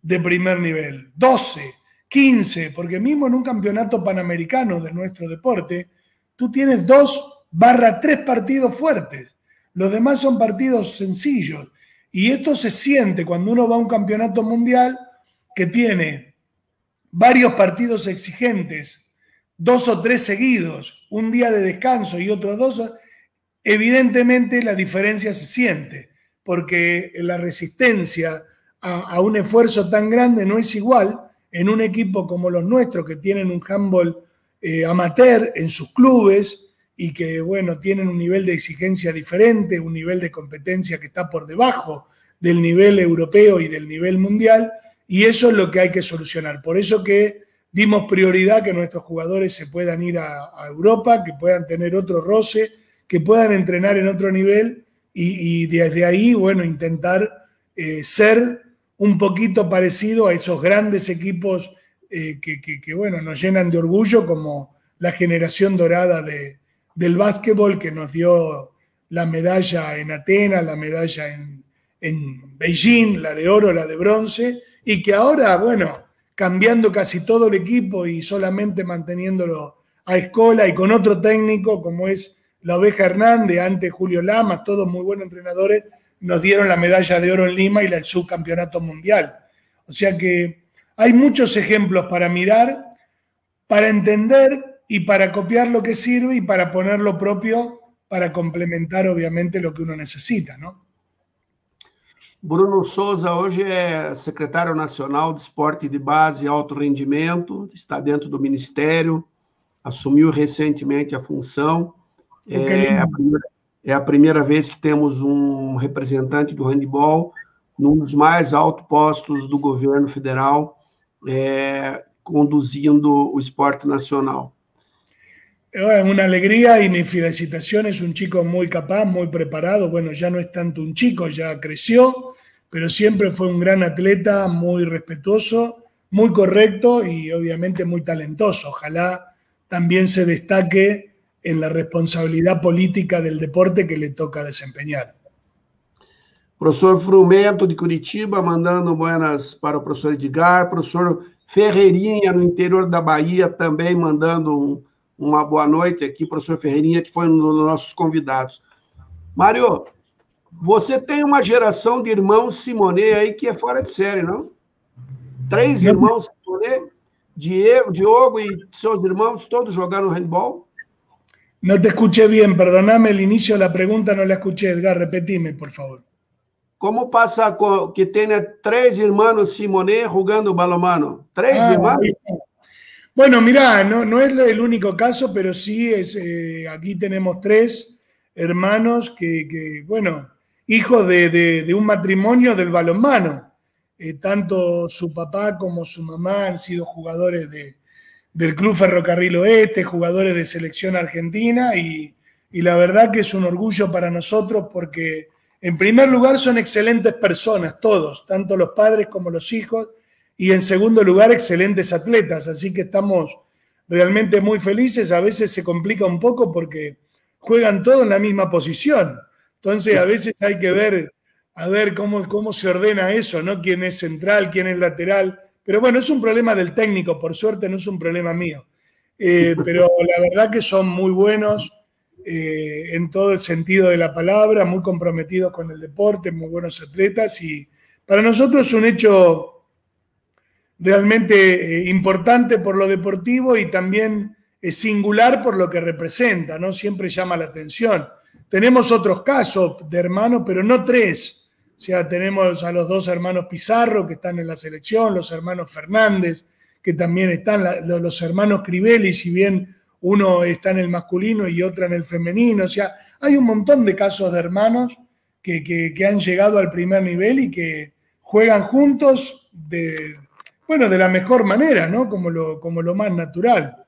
de primer nivel, 12, 15, porque mismo en un campeonato panamericano de nuestro deporte, tú tienes 2 barra 3 partidos fuertes, los demás son partidos sencillos. Y esto se siente cuando uno va a un campeonato mundial que tiene varios partidos exigentes, dos o tres seguidos, un día de descanso y otros dos, evidentemente la diferencia se siente, porque la resistencia a, un esfuerzo tan grande no es igual en un equipo como los nuestros, que tienen un handball eh, amateur en sus clubes, y que, bueno, tienen un nivel de exigencia diferente, un nivel de competencia que está por debajo del nivel europeo y del nivel mundial, y eso es lo que hay que solucionar. Por eso que dimos prioridad que nuestros jugadores se puedan ir a, Europa, que puedan tener otro roce, que puedan entrenar en otro nivel y, desde ahí, bueno, intentar eh, ser un poquito parecido a esos grandes equipos eh, que, bueno, nos llenan de orgullo como la generación dorada de, del básquetbol que nos dio la medalla en Atenas, la medalla en, Beijing, la de oro, la de bronce, y que ahora, bueno, cambiando casi todo el equipo y solamente manteniéndolo a escola y con otro técnico como es la oveja Hernández, antes Julio Lama, todos muy buenos entrenadores, nos dieron la medalla de oro en Lima y el subcampeonato mundial. O sea que hay muchos ejemplos para mirar, para entender y para copiar lo que sirve y para poner lo propio para complementar, obviamente, lo que uno necesita, ¿no? Bruno Souza hoje é secretário nacional de esporte de base e alto rendimento, está dentro do ministério, assumiu recentemente a função. É a, primeira, É a primeira vez que temos um representante do handball num dos mais altos postos do governo federal, é, conduzindo o esporte nacional. É uma alegria e mis felicitaciones, un chico muy capaz, muy preparado, bueno, ya no es tanto un chico, ya creció, pero siempre fue un gran atleta, muy respetuoso, muy correcto y obviamente muy talentoso. Ojalá también se destaque en la responsabilidad política del deporte que le toca desempeñar. Professor Frumento de Curitiba, mandando buenas para o professor Edgar. Professor Ferreirinha, no interior da Bahia, também mandando um, uma boa noite aqui. Professor Ferreirinha, que foi um dos nossos convidados. Mário, você tem uma geração de irmãos Simonet aí que é fora de série, não? Três irmãos Simonet, Diego, Diogo e seus irmãos, todos jogaram handball? Não te escuché bem, perdoname o início da pergunta, não la escuché. Edgar, repetime, por favor. Como pasa que tiene tres hermanos Simonet jugando balomano? ¿Tres ah, hermanos? Bueno, mira, no, no, es el único caso, pero sí es, eh, aquí tenemos tres hermanos que, bueno, hijos de, un matrimonio del balonmano. Eh, tanto su papá como su mamá han sido jugadores del Club Ferrocarril Oeste, jugadores de selección argentina, y, y la verdad que es un orgullo para nosotros porque en primer lugar, son excelentes personas, todos, tanto los padres como los hijos, y en segundo lugar, excelentes atletas, así que estamos realmente muy felices. A veces se complica un poco porque juegan todos en la misma posición. Entonces, a veces hay que ver, a ver cómo, cómo se ordena eso, ¿no? Quién es central, quién es lateral. Pero bueno, es un problema del técnico, por suerte no es un problema mío. Eh, pero la verdad que son muy buenos eh, en todo el sentido de la palabra, muy comprometidos con el deporte, muy buenos atletas y para nosotros es un hecho realmente eh, importante por lo deportivo y también es singular por lo que representa, ¿no? Siempre llama la atención. Tenemos otros casos de hermanos, pero no tres. O sea, tenemos a los dos hermanos Pizarro que están en la selección, los hermanos Fernández que también están, los hermanos Crivelli, si bien uno está en el masculino y otra en el femenino. O sea, hay un montón de casos de hermanos que, han llegado al primer nivel y que juegan juntos de, bueno, de la mejor manera, ¿no? Como lo, como lo más natural.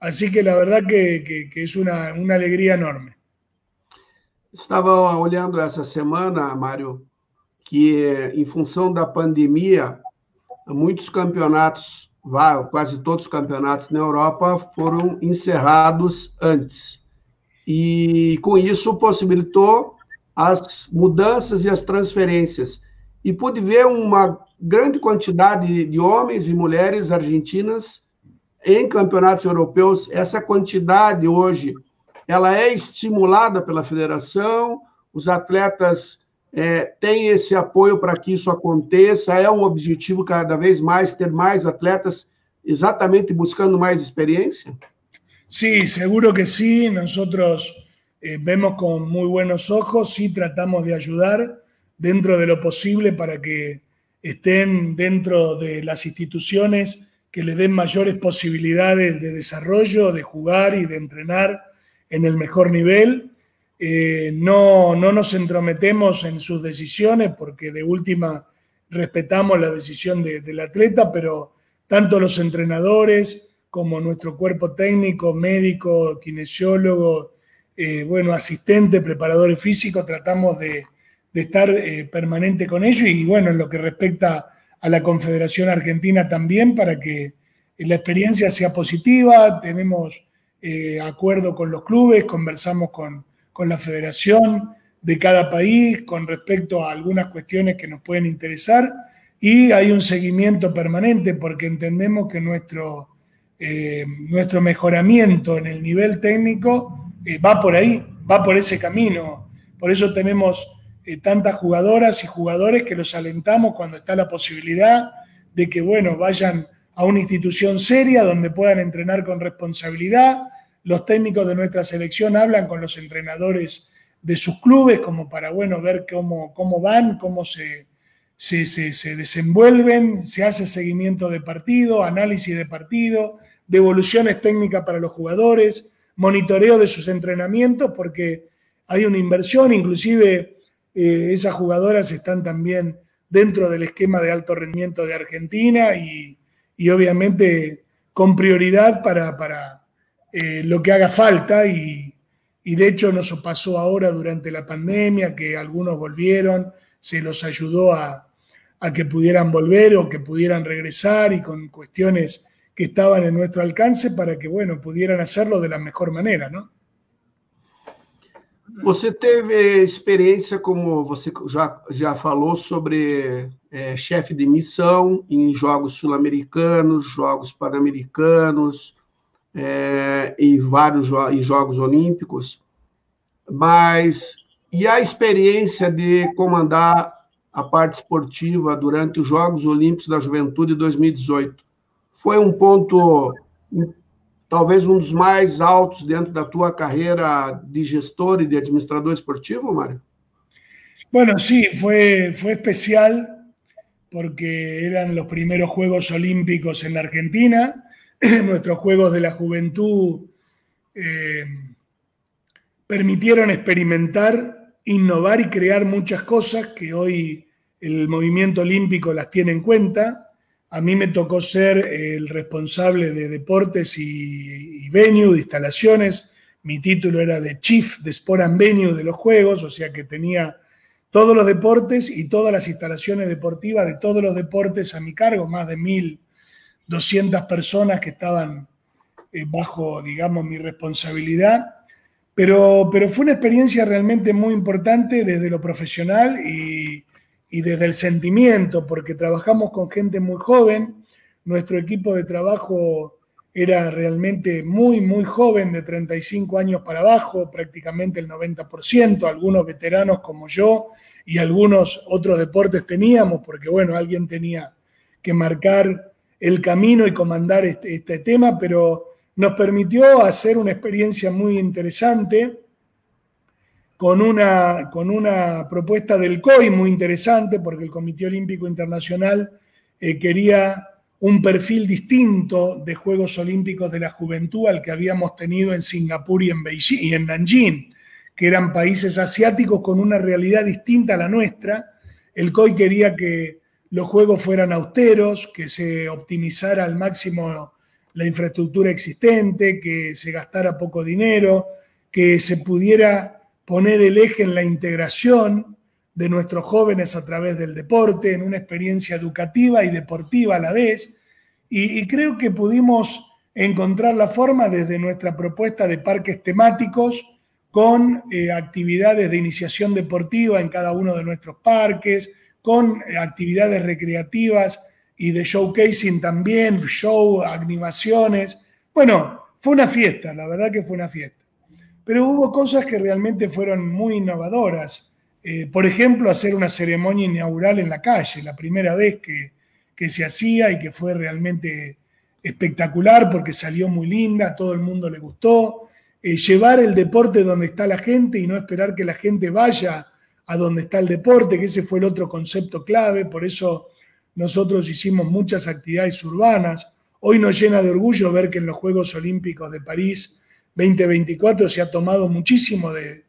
Así que la verdad que, es una, alegría enorme. Estaba olhando essa semana, Mário, que em função da pandemia, muitos campeonatos quase todos os campeonatos na Europa foram encerrados antes. E com isso possibilitou as mudanças e as transferências. E pude ver uma grande quantidade de homens e mulheres argentinas em campeonatos europeus. Essa quantidade hoje ela é estimulada pela federação, os atletas é, tem esse apoio para que isso aconteça? É um objetivo cada vez mais ter mais atletas exatamente buscando mais experiência? Sí, seguro que sí. Nosotros eh, vemos con muy buenos ojos y tratamos de ayudar dentro de lo posible para que estén dentro de las instituciones que les den mayores posibilidades de desarrollo, de jugar y de entrenar en el mejor nivel. Eh, no, no nos entrometemos en sus decisiones porque de última respetamos la decisión del atleta, pero tanto los entrenadores como nuestro cuerpo técnico, médico, kinesiólogo, eh, bueno, asistente, preparadores físicos, tratamos de, estar eh, permanente con ellos y bueno, en lo que respecta a la Confederación Argentina también para que la experiencia sea positiva, tenemos acuerdo con los clubes, conversamos con, con la federación de cada país con respecto a algunas cuestiones que nos pueden interesar y hay un seguimiento permanente porque entendemos que nuestro, eh, nuestro mejoramiento en el nivel técnico eh, va por ahí, va por ese camino. Por eso tenemos eh, tantas jugadoras y jugadores que los alentamos cuando está la posibilidad de que, bueno, vayan a una institución seria donde puedan entrenar con responsabilidad, los técnicos de nuestra selección hablan con los entrenadores de sus clubes como para, bueno, ver cómo, cómo van, cómo se, se, se, desenvuelven, se hace seguimiento de partido, análisis de partido, devoluciones técnicas para los jugadores, monitoreo de sus entrenamientos, porque hay una inversión, inclusive eh, esas jugadoras están también dentro del esquema de alto rendimiento de Argentina y, obviamente con prioridad para, eh, lo que haga falta y, de hecho nos pasó ahora durante la pandemia que algunos volvieron, se los ayudó a, a que pudieran volver o que pudieran regresar y con cuestiones que estaban en nuestro alcance para que, bueno, pudieran hacerlo de la mejor manera, ¿no? Você teve experiência, como você já, já falou, sobre é, chefe de missão em jogos sul-americanos, jogos pan-americanos, é, em vários jo em Jogos Olímpicos, mas e a experiência de comandar a parte esportiva durante os Jogos Olímpicos da Juventude 2018? Foi um ponto talvez um dos mais altos dentro da tua carreira de gestor y de administrador esportivo, Mario? Bueno, sí, fue, fue especial porque eran los primeros Juegos Olímpicos en la Argentina, nuestros Juegos de la Juventud eh, permitieron experimentar, innovar y crear muchas cosas que hoy el movimiento olímpico las tiene en cuenta a mí me tocó ser el responsable de deportes y, venue, de instalaciones. Mi título era de Chief de Sport and Venue de los Juegos, o sea que tenía todos los deportes y todas las instalaciones deportivas de todos los deportes a mi cargo, más de 1.200 personas que estaban eh, bajo, digamos, mi responsabilidad. Pero, pero fue una experiencia realmente muy importante desde lo profesional y, y desde el sentimiento, porque trabajamos con gente muy joven, nuestro equipo de trabajo era realmente muy, muy joven, de 35 años para abajo, prácticamente el 90%, algunos veteranos como yo y algunos otros deportes teníamos, porque bueno, alguien tenía que marcar el camino y comandar este, este tema, pero nos permitió hacer una experiencia muy interesante con una, con una propuesta del COI muy interesante, porque el Comité Olímpico Internacional eh, quería un perfil distinto de Juegos Olímpicos de la Juventud al que habíamos tenido en Singapur y en Beijing y en Nanjing, que eran países asiáticos con una realidad distinta a la nuestra. El COI quería que los juegos fueran austeros, que se optimizara al máximo la infraestructura existente, que se gastara poco dinero, que se pudiera poner el eje en la integración de nuestros jóvenes a través del deporte, en una experiencia educativa y deportiva a la vez. Y, creo que pudimos encontrar la forma desde nuestra propuesta de parques temáticos con eh, actividades de iniciación deportiva en cada uno de nuestros parques, con eh, actividades recreativas y de showcasing también, show, animaciones. Bueno, fue una fiesta, la verdad que fue una fiesta pero hubo cosas que realmente fueron muy innovadoras. Eh, por ejemplo, hacer una ceremonia inaugural en la calle, la primera vez que, se hacía y que fue realmente espectacular porque salió muy linda, a todo el mundo le gustó. Eh, llevar el deporte donde está la gente y no esperar que la gente vaya a donde está el deporte, que ese fue el otro concepto clave, por eso nosotros hicimos muchas actividades urbanas. Hoy nos llena de orgullo ver que en los Juegos Olímpicos de París 2024 se ha tomado muchísimo de,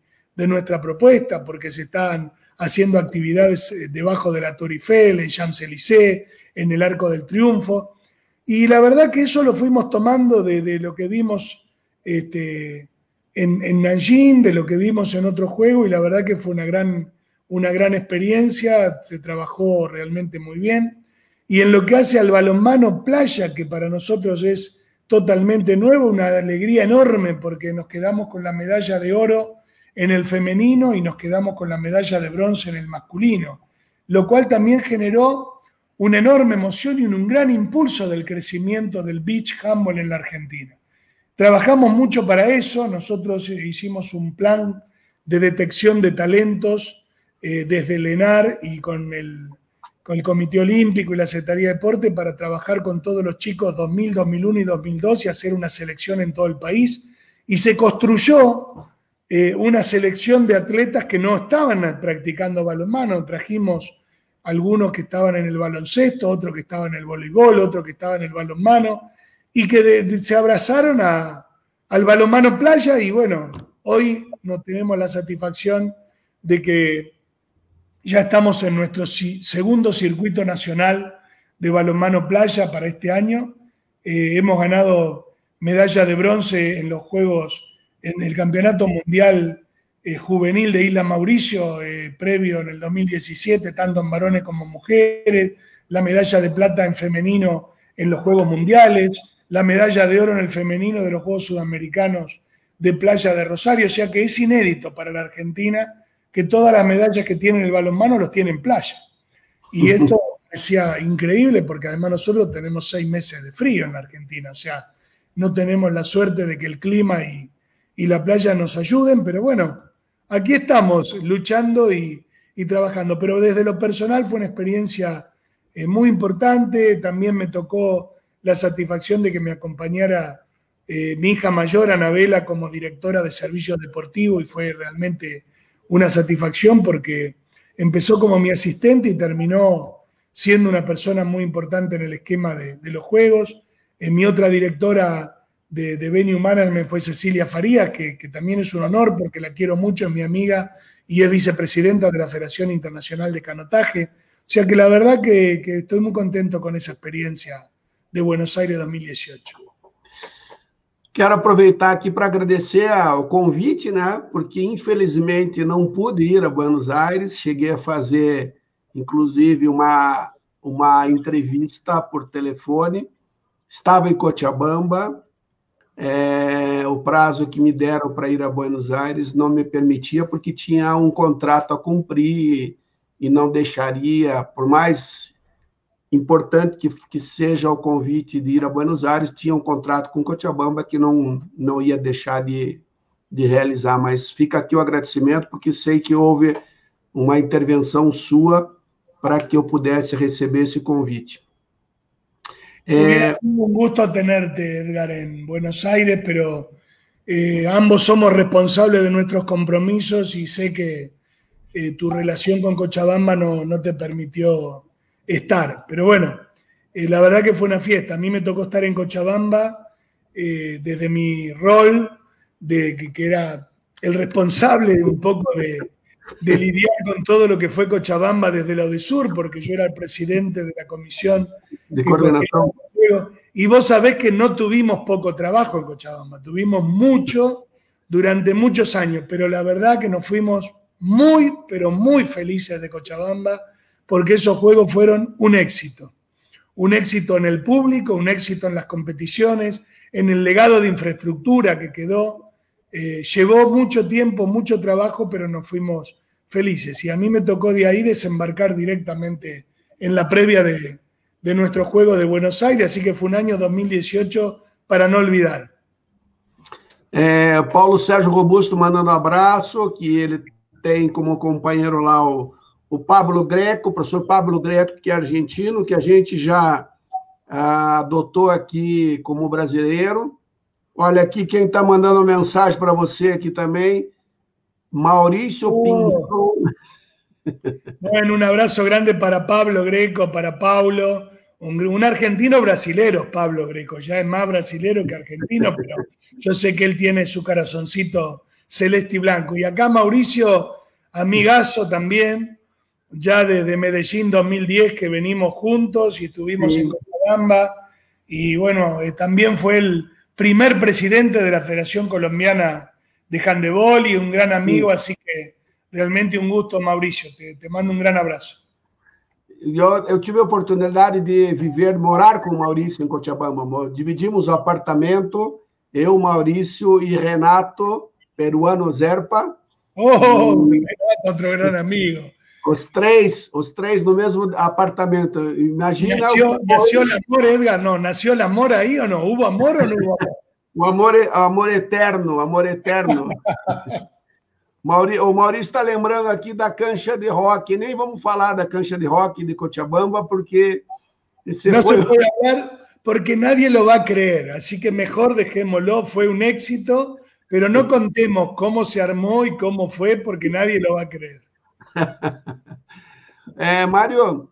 nuestra propuesta porque se están haciendo actividades eh, debajo de la Tour Eiffel, en Champs-Élysées, en el Arco del Triunfo. Y la verdad que eso lo fuimos tomando de, lo que vimos este, en, en, Nanjing, de lo que vimos en otro juego, y la verdad que fue una gran, una gran experiencia, se trabajó realmente muy bien. Y en lo que hace al balonmano playa, que para nosotros es totalmente nuevo, una alegría enorme porque nos quedamos con la medalla de oro en el femenino y nos quedamos con la medalla de bronce en el masculino, lo cual también generó una enorme emoción y un gran impulso del crecimiento del beach handball en la Argentina. Trabajamos mucho para eso, nosotros hicimos un plan de detección de talentos eh, desde el ENAR y con el el Comité Olímpico y la Secretaría de Deporte para trabajar con todos los chicos 2000, 2001 y 2002 y hacer una selección en todo el país. Y se construyó eh, una selección de atletas que no estaban practicando balonmano. Trajimos algunos que estaban en el baloncesto, otros que estaban en el voleibol, otros que estaban en el balonmano, y que se abrazaron a, al balonmano playa y bueno, hoy no tenemos la satisfacción de que ya estamos en nuestro segundo circuito nacional de balonmano playa para este año. Eh, hemos ganado medalla de bronce en los Juegos, en el Campeonato Mundial eh, Juvenil de Isla Mauricio, eh, previo en el 2017, tanto en varones como mujeres, la medalla de plata en femenino en los Juegos Mundiales, la medalla de oro en el femenino de los Juegos Sudamericanos de Playa de Rosario, o sea que es inédito para la Argentina que todas las medallas que tiene el balonmano los tiene en playa. Y esto parecía increíble porque además nosotros tenemos seis meses de frío en la Argentina, o sea, no tenemos la suerte de que el clima y, la playa nos ayuden, pero bueno, aquí estamos luchando y, trabajando. Pero desde lo personal fue una experiencia eh, muy importante, también me tocó la satisfacción de que me acompañara eh, mi hija mayor, Anabela, como directora de servicios deportivos y fue realmente una satisfacción porque empezó como mi asistente y terminó siendo una persona muy importante en el esquema de, los juegos. En mi otra directora de, de Venue Management fue Cecilia Farías, que, también es un honor porque la quiero mucho, es mi amiga y es vicepresidenta de la Federación Internacional de Canotaje. O sea que la verdad que, que estoy muy contento con esa experiencia de Buenos Aires 2018. Quero aproveitar aqui para agradecer o convite, né? Porque infelizmente não pude ir a Buenos Aires. Cheguei a fazer, inclusive, uma, uma entrevista por telefone. Estava em Cochabamba. É, o prazo que me deram para ir a Buenos Aires não me permitia, porque tinha um contrato a cumprir e não deixaria, por mais importante que, que seja o convite de ir a Buenos Aires, tinha um contrato com Cochabamba que não, não ia deixar de, de realizar, mas fica aqui o agradecimento, porque sei que houve uma intervenção sua para que eu pudesse receber esse convite. É... Um gusto tenerte, Edgar, em Buenos Aires, pero eh, ambos somos responsáveis de nossos compromissos e sei que eh, tu relação com Cochabamba não te permitiu estar. Pero bueno, eh, la verdad que fue una fiesta. A mí me tocó estar en Cochabamba eh, desde mi rol de que, era el responsable un poco de, lidiar con todo lo que fue Cochabamba desde la sur porque yo era el presidente de la comisión de coordinación. Y vos sabés que no tuvimos poco trabajo en Cochabamba, tuvimos mucho durante muchos años, pero la verdad que nos fuimos muy, pero muy felices de Cochabamba porque esos juegos fueron un éxito. Un éxito en el público, un éxito en las competiciones, en el legado de infraestructura que quedó. Eh, llevó mucho tiempo, mucho trabajo, pero nos fuimos felices. Y a mí me tocó de ahí desembarcar directamente en la previa de, de nuestro juego de Buenos Aires, así que fue un año 2018 para no olvidar. Paulo Sérgio Robusto mandando abraço, que ele tem como companheiro lá o Pablo Greco, o professor Pablo Greco, que é argentino, que a gente já ah, adotou aqui como brasileiro. Olha aqui quem está mandando mensagem para você aqui também, Maurício oh. Pinzón. Bueno, un abrazo grande para Pablo Greco, para Paulo, un, un, argentino brasilero, Pablo Greco, ya es más brasilero que argentino, pero yo sé que él tiene su corazoncito celeste y blanco. Y acá Mauricio, amigazo también, ya desde Medellín 2010 que venimos juntos y estuvimos en Cochabamba. Y bueno, eh, también fue el primer presidente de la Federación Colombiana de Handebol y un gran amigo, así que realmente un gusto, Mauricio. Te, te mando un gran abrazo. Eu, eu, tive a oportunidade de viver, morar com o Maurício em Cochabamba. Dividimos o apartamento, eu, Maurício e Renato, peruano Zerpa. Oh, e... outro grande amigo. Os três, os três no mesmo apartamento. Imagina. Nació, nació el amor, Edgar. No, nació el amor ahí o no? ¿Hubo amor o no hubo amor? O amor, amor eterno, amor eterno. Mauri, o Maurício está lembrando aqui da cancha de rock. Nem vamos falar da cancha de rock de Cochabamba, porque. no foi... se puede hablar porque nadie lo va a creer. Así que mejor dejémoslo. Fue un éxito, pero no contemos cómo se armó y cómo fue, porque nadie lo va a creer. é, Mário,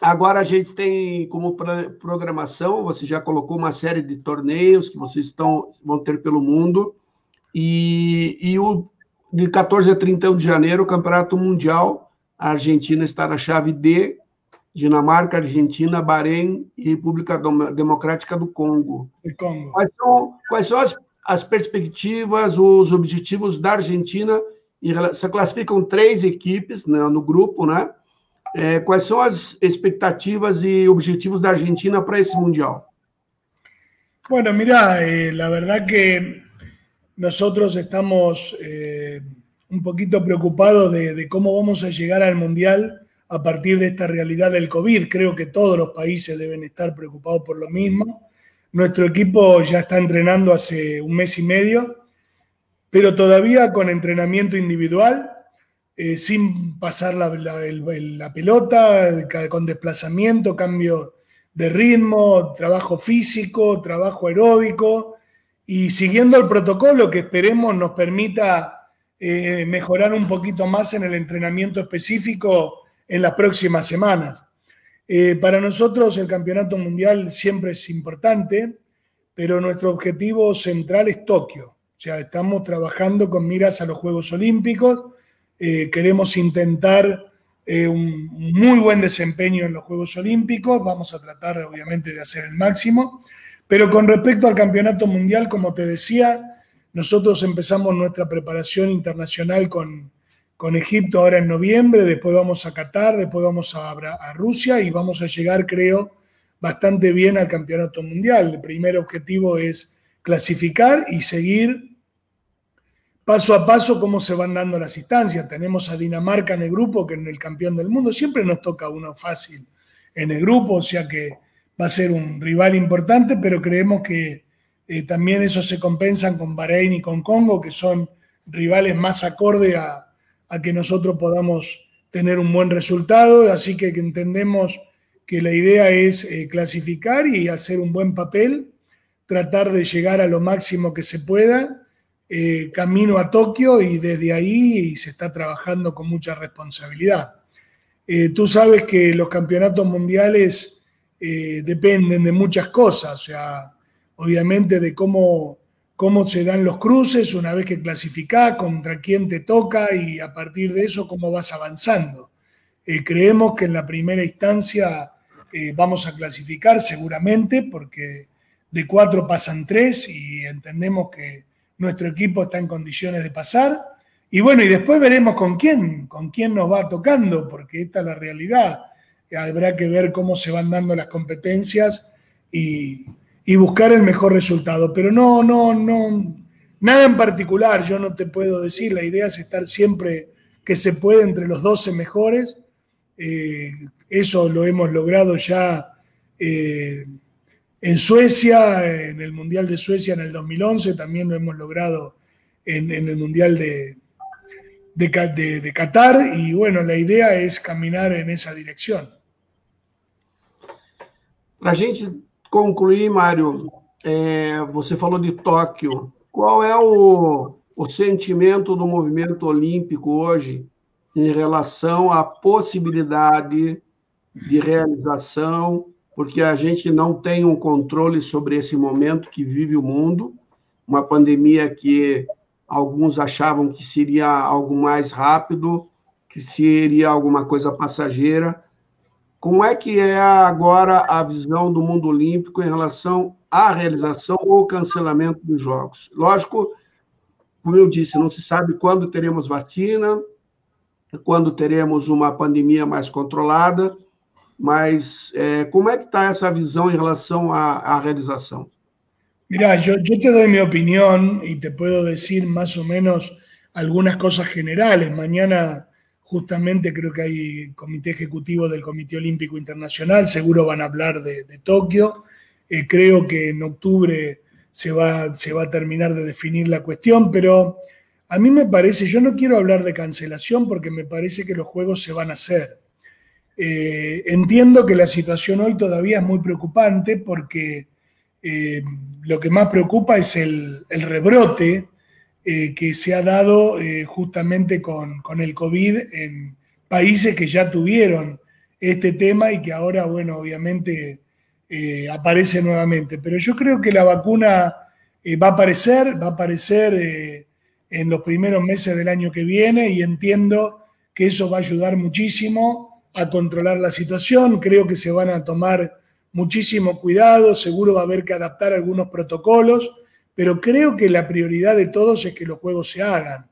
agora a gente tem como programação, você já colocou uma série de torneios que vocês estão, vão ter pelo mundo, e, e o, de 14 a 31 de janeiro, o Campeonato Mundial. A Argentina está na chave D, Dinamarca, Argentina, Bahrein e República Democrática do Congo. Congo. Quais são, quais são as, as perspectivas, os objetivos da Argentina? Você classificam três equipes né, no grupo, né? É, quais são as expectativas e objetivos da Argentina para esse Mundial? Bueno, mira, eh, la verdad que nosotros estamos eh, un poquito preocupados de, de, cómo vamos a llegar al Mundial a partir de esta realidad del COVID. Creo que todos los países deben estar preocupados por lo mismo. Nuestro equipo ya está entrenando hace un mes y medio, pero todavía con entrenamiento individual, eh, sin pasar la, pelota, con desplazamiento, cambio de ritmo, trabajo físico, trabajo aeróbico y siguiendo el protocolo que esperemos nos permita eh, mejorar un poquito más en el entrenamiento específico en las próximas semanas. Eh, para nosotros el campeonato mundial siempre es importante, pero nuestro objetivo central es Tokio. O sea, estamos trabajando con miras a los Juegos Olímpicos, eh, queremos intentar eh, un muy buen desempeño en los Juegos Olímpicos, vamos a tratar obviamente de hacer el máximo, pero con respecto al Campeonato Mundial, como te decía, nosotros empezamos nuestra preparación internacional con, con Egipto ahora en noviembre, después vamos a Qatar, después vamos a, a Rusia y vamos a llegar, creo, bastante bien al Campeonato Mundial. El primer objetivo es clasificar y seguir paso a paso cómo se van dando las instancias. Tenemos a Dinamarca en el grupo, que es el campeón del mundo. Siempre nos toca uno fácil en el grupo, o sea que va a ser un rival importante, pero creemos que eh, también eso se compensan con Bahrein y con Congo, que son rivales más acorde a, que nosotros podamos tener un buen resultado. Así que entendemos que la idea es eh, clasificar y hacer un buen papel, tratar de llegar a lo máximo que se pueda eh, camino a Tokio y desde ahí se está trabajando con mucha responsabilidad. Eh, tú sabes que los campeonatos mundiales eh, dependen de muchas cosas, o sea, obviamente de cómo, cómo se dan los cruces una vez que clasificás, contra quién te toca y a partir de eso cómo vas avanzando. creemos que en la primera instancia vamos a clasificar seguramente porque de cuatro pasan tres y entendemos que nuestro equipo está en condiciones de pasar. Y bueno, y después veremos con quién, con quién nos va tocando, porque esta es la realidad. Habrá que ver cómo se van dando las competencias y, buscar el mejor resultado. Pero no, no, no, nada en particular, yo no te puedo decir. La idea es estar siempre que se puede entre los 12 mejores. Eh, eso lo hemos logrado ya. Eh, en Suecia, en el Mundial de Suecia en el 2011, también lo hemos logrado en, en el Mundial de, de, de, Qatar y bueno, la idea es caminar en esa dirección. Para a gente concluir, Mário, é, você falou de Tóquio. Qual é o, o sentimento do movimento olímpico hoje em relação à possibilidade de realização porque a gente não tem um controle sobre esse momento que vive o mundo, uma pandemia que alguns achavam que seria algo mais rápido, que seria alguma coisa passageira. Como é que é agora a visão do mundo olímpico em relação à realização ou cancelamento dos Jogos? Lógico, como eu disse, não se sabe quando teremos vacina, quando teremos uma pandemia mais controlada, mas é, como é que está essa visão em relação à, à realização? Mira, yo, yo, te doy mi opinión y te puedo decir más o menos algunas cosas generales. Mañana justamente creo que hay comité ejecutivo del Comité Olímpico Internacional, seguro van a hablar de, de Tokio. Eh, creo que en octubre se va, se va a terminar de definir la cuestión, pero a mí me parece, yo no quiero hablar de cancelación porque me parece que los juegos se van a hacer. Eh, entiendo que la situación hoy todavía es muy preocupante porque eh, lo que más preocupa es el, rebrote eh, que se ha dado justamente con, el COVID en países que ya tuvieron este tema y que ahora, bueno, obviamente aparece nuevamente. Pero yo creo que la vacuna va a aparecer, va a aparecer en los primeros meses del año que viene y entiendo que eso va a ayudar muchísimo a controlar la situación. Creo que se van a tomar muchísimo cuidado, seguro va a haber que adaptar algunos protocolos, pero creo que la prioridad de todos es que los juegos se hagan.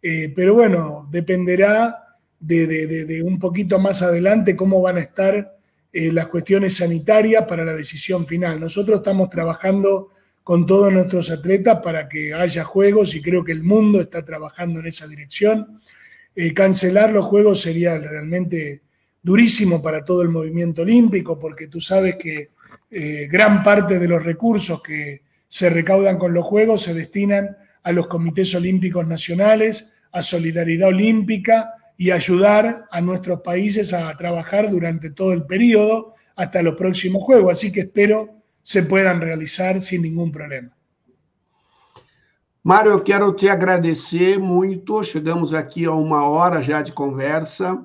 Eh, pero bueno, dependerá de, un poquito más adelante cómo van a estar eh, las cuestiones sanitarias para la decisión final. Nosotros estamos trabajando con todos nuestros atletas para que haya juegos y creo que el mundo está trabajando en esa dirección. Eh, cancelar los juegos sería realmente durísimo para todo el movimiento olímpico porque tú sabes que eh, gran parte de los recursos que se recaudan con los juegos se destinan a los comités olímpicos nacionales, a solidaridad olímpica y ayudar a nuestros países a trabajar durante todo el periodo hasta los próximos Juegos. Así que espero se puedan realizar sem nenhum problema. Mário, eu quero te agradecer muito. Chegamos aqui a uma hora já de conversa.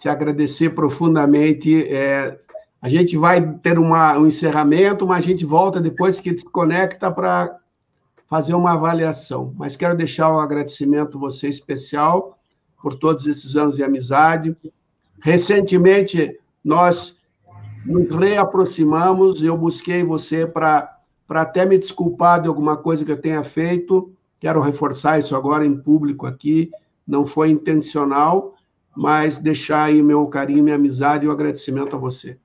Te agradecer profundamente. É, a gente vai ter uma, um encerramento, mas a gente volta depois que desconecta para fazer uma avaliação. Mas quero deixar um agradecimento a você especial por todos esses anos de amizade. Recentemente, nós nos reaproximamos, eu busquei você para até me desculpar de alguma coisa que eu tenha feito, quero reforçar isso agora em público aqui, não foi intencional, mas deixar aí meu carinho, minha amizade e o agradecimento a você.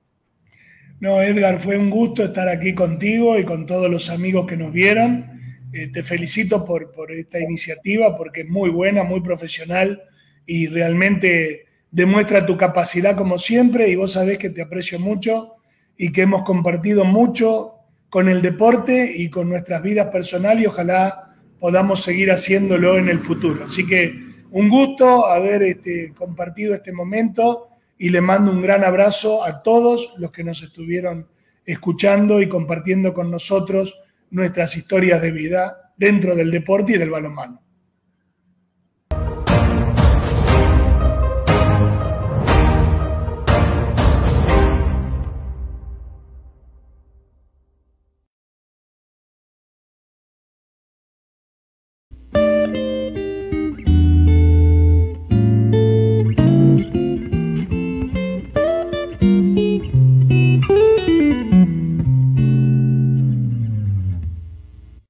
No, Edgar, fue un gusto estar aquí contigo y con todos los amigos que nos vieron. Eh, te felicito por, por esta iniciativa porque es muy buena, muy profesional y realmente demuestra tu capacidad como siempre y vos sabés que te aprecio mucho y que hemos compartido mucho con el deporte y con nuestras vidas personales y ojalá podamos seguir haciéndolo en el futuro. Así que un gusto haber este, compartido este momento y le mando un gran abrazo a todos los que nos estuvieron escuchando y compartiendo con nosotros nuestras historias de vida dentro del deporte y del balonmano.